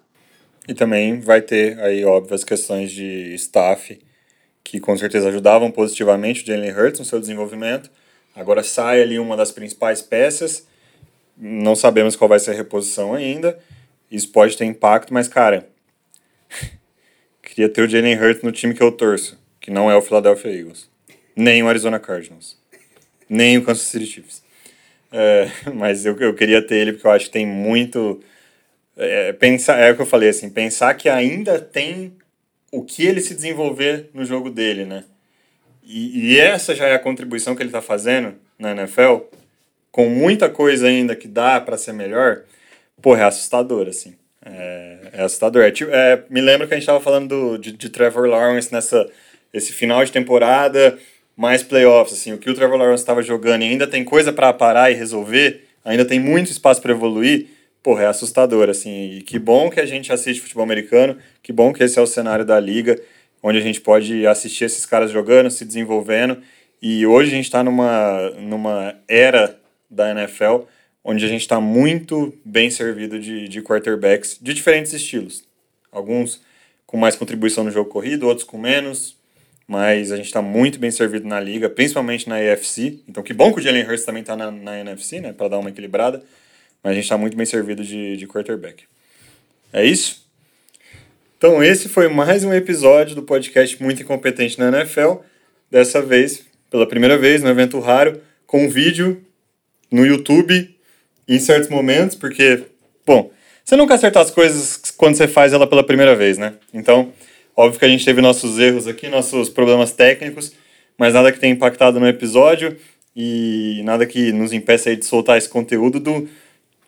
E também vai ter aí, óbvio, as questões de staff que com certeza ajudavam positivamente o Jalen Hurts no seu desenvolvimento. Agora sai ali uma das principais peças. Não sabemos qual vai ser a reposição ainda. Isso pode ter impacto, mas, cara, queria ter o Jalen Hurts no time que eu torço, que não é o Philadelphia Eagles, nem o Arizona Cardinals, nem o Kansas City Chiefs. É, mas eu, eu queria ter ele porque eu acho que tem muito é, pensar, é o que eu falei, assim, pensar que ainda tem o que ele se desenvolver no jogo dele, né? E, e essa já é a contribuição que ele está fazendo na NFL, com muita coisa ainda que dá para ser melhor, porra, é assustador, assim. É, é assustador. É, tipo- é, me lembro que a gente estava falando do, de, de Trevor Lawrence nessa esse final de temporada, mais playoffs, assim, o que o Trevor Lawrence estava jogando e ainda tem coisa para parar e resolver, ainda tem muito espaço para evoluir, porra, é assustador, assim, e que bom que a gente assiste futebol americano, que bom que esse é o cenário da liga, onde a gente pode assistir esses caras jogando, se desenvolvendo, e hoje a gente está numa, numa era da NFL onde a gente está muito bem servido de, de quarterbacks de diferentes estilos. Alguns com mais contribuição no jogo corrido, outros com menos, mas a gente está muito bem servido na liga, principalmente na AFC. Então, que bom que o Jalen Hurts também está na, na NFC, né, para dar uma equilibrada, mas a gente está muito bem servido de, de quarterback. É isso? Então, esse foi mais um episódio do podcast Muito Incompetente na NFL. Dessa vez, pela primeira vez, no evento raro, com vídeo no YouTube em certos momentos, porque, bom, você nunca acerta as coisas quando você faz ela pela primeira vez, né? Então, óbvio que a gente teve nossos erros aqui, nossos problemas técnicos, mas nada que tenha impactado no episódio e nada que nos impeça de soltar esse conteúdo do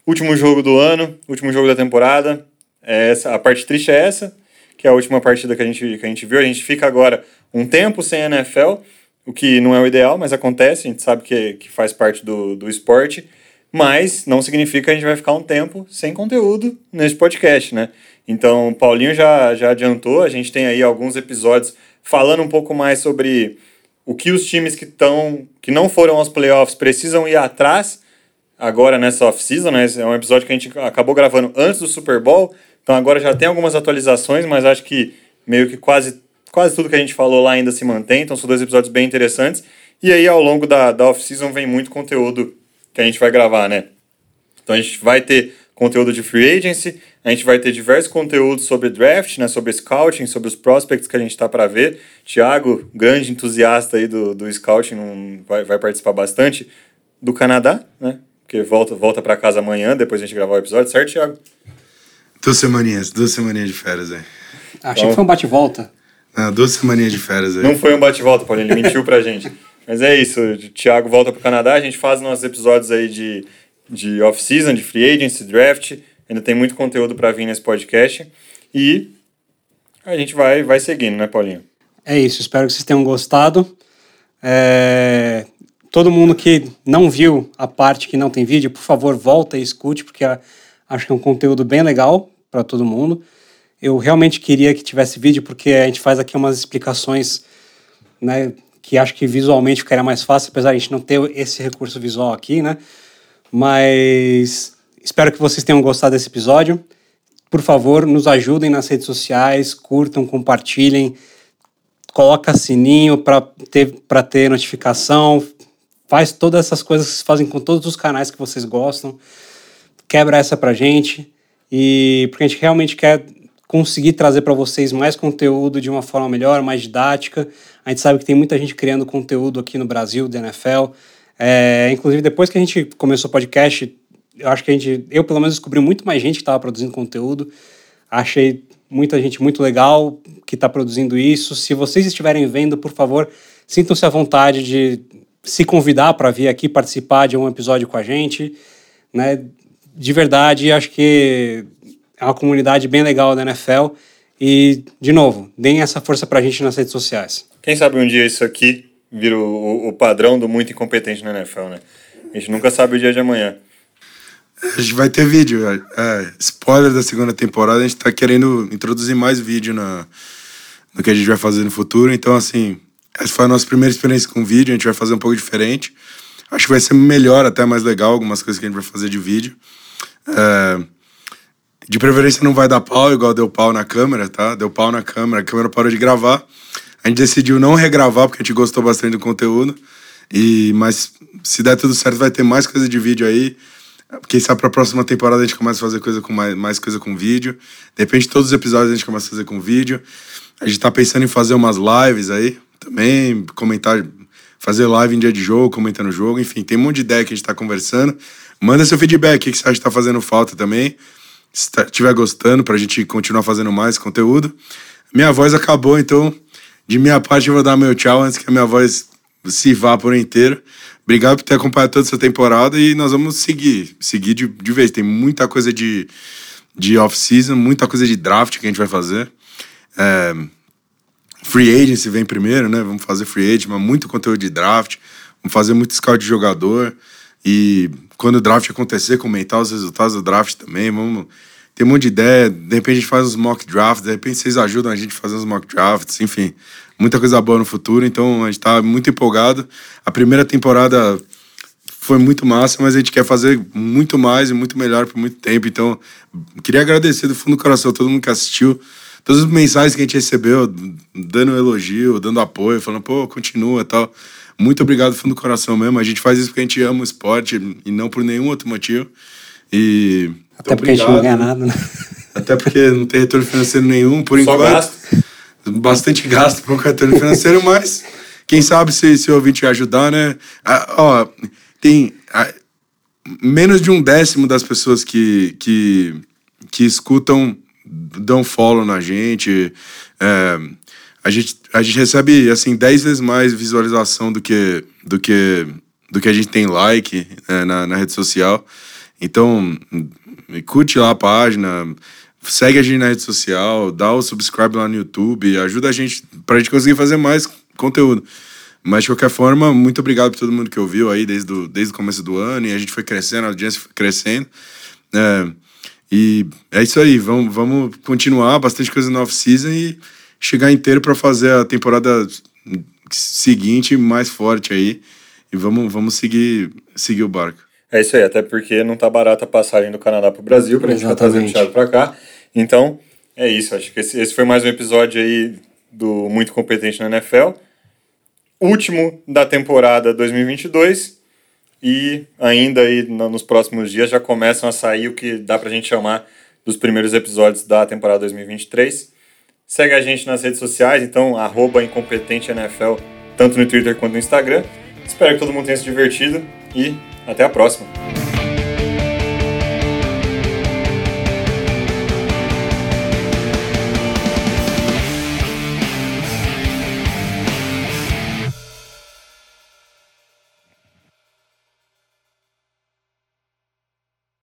último jogo do ano, último jogo da temporada. É essa, a parte triste é essa, que é a última partida que a gente, que a gente viu. A gente fica agora um tempo sem NFL, o que não é o ideal, mas acontece, a gente sabe que, que faz parte do, do esporte mas não significa que a gente vai ficar um tempo sem conteúdo nesse podcast, né? Então, o Paulinho já, já adiantou, a gente tem aí alguns episódios falando um pouco mais sobre o que os times que estão que não foram aos playoffs precisam ir atrás agora nessa off-season, né? É um episódio que a gente acabou gravando antes do Super Bowl, então agora já tem algumas atualizações, mas acho que meio que quase, quase tudo que a gente falou lá ainda se mantém, então são dois episódios bem interessantes. E aí, ao longo da, da off-season, vem muito conteúdo que a gente vai gravar, né? Então a gente vai ter conteúdo de free agency, a gente vai ter diversos conteúdos sobre draft, né, sobre scouting, sobre os prospects que a gente está para ver. Tiago, grande entusiasta aí do, do scouting, um, vai, vai participar bastante do Canadá, né? Porque volta, volta para casa amanhã, depois a gente gravar o episódio, certo, Tiago? Duas semaninhas, duas semaninhas de férias aí. Achei então, que foi um bate-volta. Não, duas semaninhas de férias aí. Não foi um bate-volta, Paulinho, ele mentiu pra gente. Mas é isso, o Thiago volta para o Canadá, a gente faz nossos episódios aí de, de off-season, de free agency, draft, ainda tem muito conteúdo para vir nesse podcast e a gente vai, vai seguindo, né, Paulinho? É isso, espero que vocês tenham gostado. É... Todo mundo que não viu a parte que não tem vídeo, por favor, volta e escute, porque acho que é um conteúdo bem legal para todo mundo. Eu realmente queria que tivesse vídeo, porque a gente faz aqui umas explicações né, que acho que visualmente ficaria mais fácil, apesar de a gente não ter esse recurso visual aqui, né? Mas espero que vocês tenham gostado desse episódio. Por favor, nos ajudem nas redes sociais, curtam, compartilhem, coloca sininho para ter, ter notificação, faz todas essas coisas que vocês fazem com todos os canais que vocês gostam. Quebra essa pra gente e porque a gente realmente quer conseguir trazer para vocês mais conteúdo de uma forma melhor, mais didática. A gente sabe que tem muita gente criando conteúdo aqui no Brasil, da NFL. É, inclusive, depois que a gente começou o podcast, eu acho que a gente, eu pelo menos descobri muito mais gente que estava produzindo conteúdo. Achei muita gente muito legal que está produzindo isso. Se vocês estiverem vendo, por favor, sintam-se à vontade de se convidar para vir aqui participar de um episódio com a gente, né? De verdade, acho que é uma comunidade bem legal da NFL. E, de novo, deem essa força pra gente nas redes sociais. Quem sabe um dia isso aqui vira o, o padrão do muito incompetente na NFL, né? A gente nunca sabe o dia de amanhã. A gente vai ter vídeo. É, é, spoiler da segunda temporada, a gente tá querendo introduzir mais vídeo na, no que a gente vai fazer no futuro. Então, assim, essa foi a nossa primeira experiência com vídeo, a gente vai fazer um pouco diferente. Acho que vai ser melhor, até mais legal, algumas coisas que a gente vai fazer de vídeo. É, de preferência não vai dar pau, igual deu pau na câmera, tá? Deu pau na câmera, a câmera parou de gravar. A gente decidiu não regravar porque a gente gostou bastante do conteúdo. E, mas se der tudo certo, vai ter mais coisa de vídeo aí. Quem sabe pra próxima temporada a gente começa a fazer coisa com mais, mais coisa com vídeo. De todos os episódios a gente começa a fazer com vídeo. A gente tá pensando em fazer umas lives aí também, comentar, fazer live em dia de jogo, comentando o jogo. Enfim, tem um monte de ideia que a gente tá conversando. Manda seu feedback, o que você acha que tá fazendo falta também estiver gostando, para a gente continuar fazendo mais conteúdo. Minha voz acabou, então, de minha parte, eu vou dar meu tchau antes que a minha voz se vá por inteiro. Obrigado por ter acompanhado toda essa temporada e nós vamos seguir, seguir de, de vez. Tem muita coisa de, de off-season, muita coisa de draft que a gente vai fazer. É, free agency vem primeiro, né? Vamos fazer free agent, mas muito conteúdo de draft. Vamos fazer muito scout de jogador. E quando o draft acontecer, comentar os resultados do draft também. Vamos ter um monte de ideia. De repente a gente faz os mock drafts, de repente vocês ajudam a gente a fazer os mock drafts, enfim. Muita coisa boa no futuro, então a gente tá muito empolgado. A primeira temporada foi muito massa, mas a gente quer fazer muito mais e muito melhor por muito tempo. Então, queria agradecer do fundo do coração a todo mundo que assistiu, todas as mensagens que a gente recebeu, dando elogio, dando apoio, falando, pô, continua e tal. Muito obrigado do fundo do coração mesmo. A gente faz isso porque a gente ama o esporte e não por nenhum outro motivo. E. Até porque obrigado. a gente não ganha nada, né? Até porque não tem retorno financeiro nenhum, por Só enquanto. Gasto. Bastante gasto com o retorno financeiro, mas quem sabe se, se o ouvinte ajudar, né? Ah, ó, tem ah, menos de um décimo das pessoas que, que, que escutam dão follow na gente. É, a gente, a gente recebe assim 10 vezes mais visualização do que do que do que a gente tem like né, na, na rede social. Então, curte lá a página, segue a gente na rede social, dá o subscribe lá no YouTube, ajuda a gente para a gente conseguir fazer mais conteúdo. Mas, de qualquer forma, muito obrigado por todo mundo que ouviu aí desde, do, desde o começo do ano. E a gente foi crescendo, a audiência foi crescendo. É, e é isso aí, vamos, vamos continuar, bastante coisa no off-season e chegar inteiro para fazer a temporada seguinte mais forte aí. E vamos, vamos seguir, seguir o barco. É isso aí, até porque não tá barata a passagem do Canadá pro Brasil, pra Exatamente. gente estar trazendo o Thiago pra cá. Então, é isso. Acho que esse, esse foi mais um episódio aí do Muito Competente na NFL último da temporada 2022 e ainda aí nos próximos dias já começam a sair o que dá pra gente chamar dos primeiros episódios da temporada 2023. Segue a gente nas redes sociais, então arroba incompetenteNFL, tanto no Twitter quanto no Instagram. Espero que todo mundo tenha se divertido e até a próxima.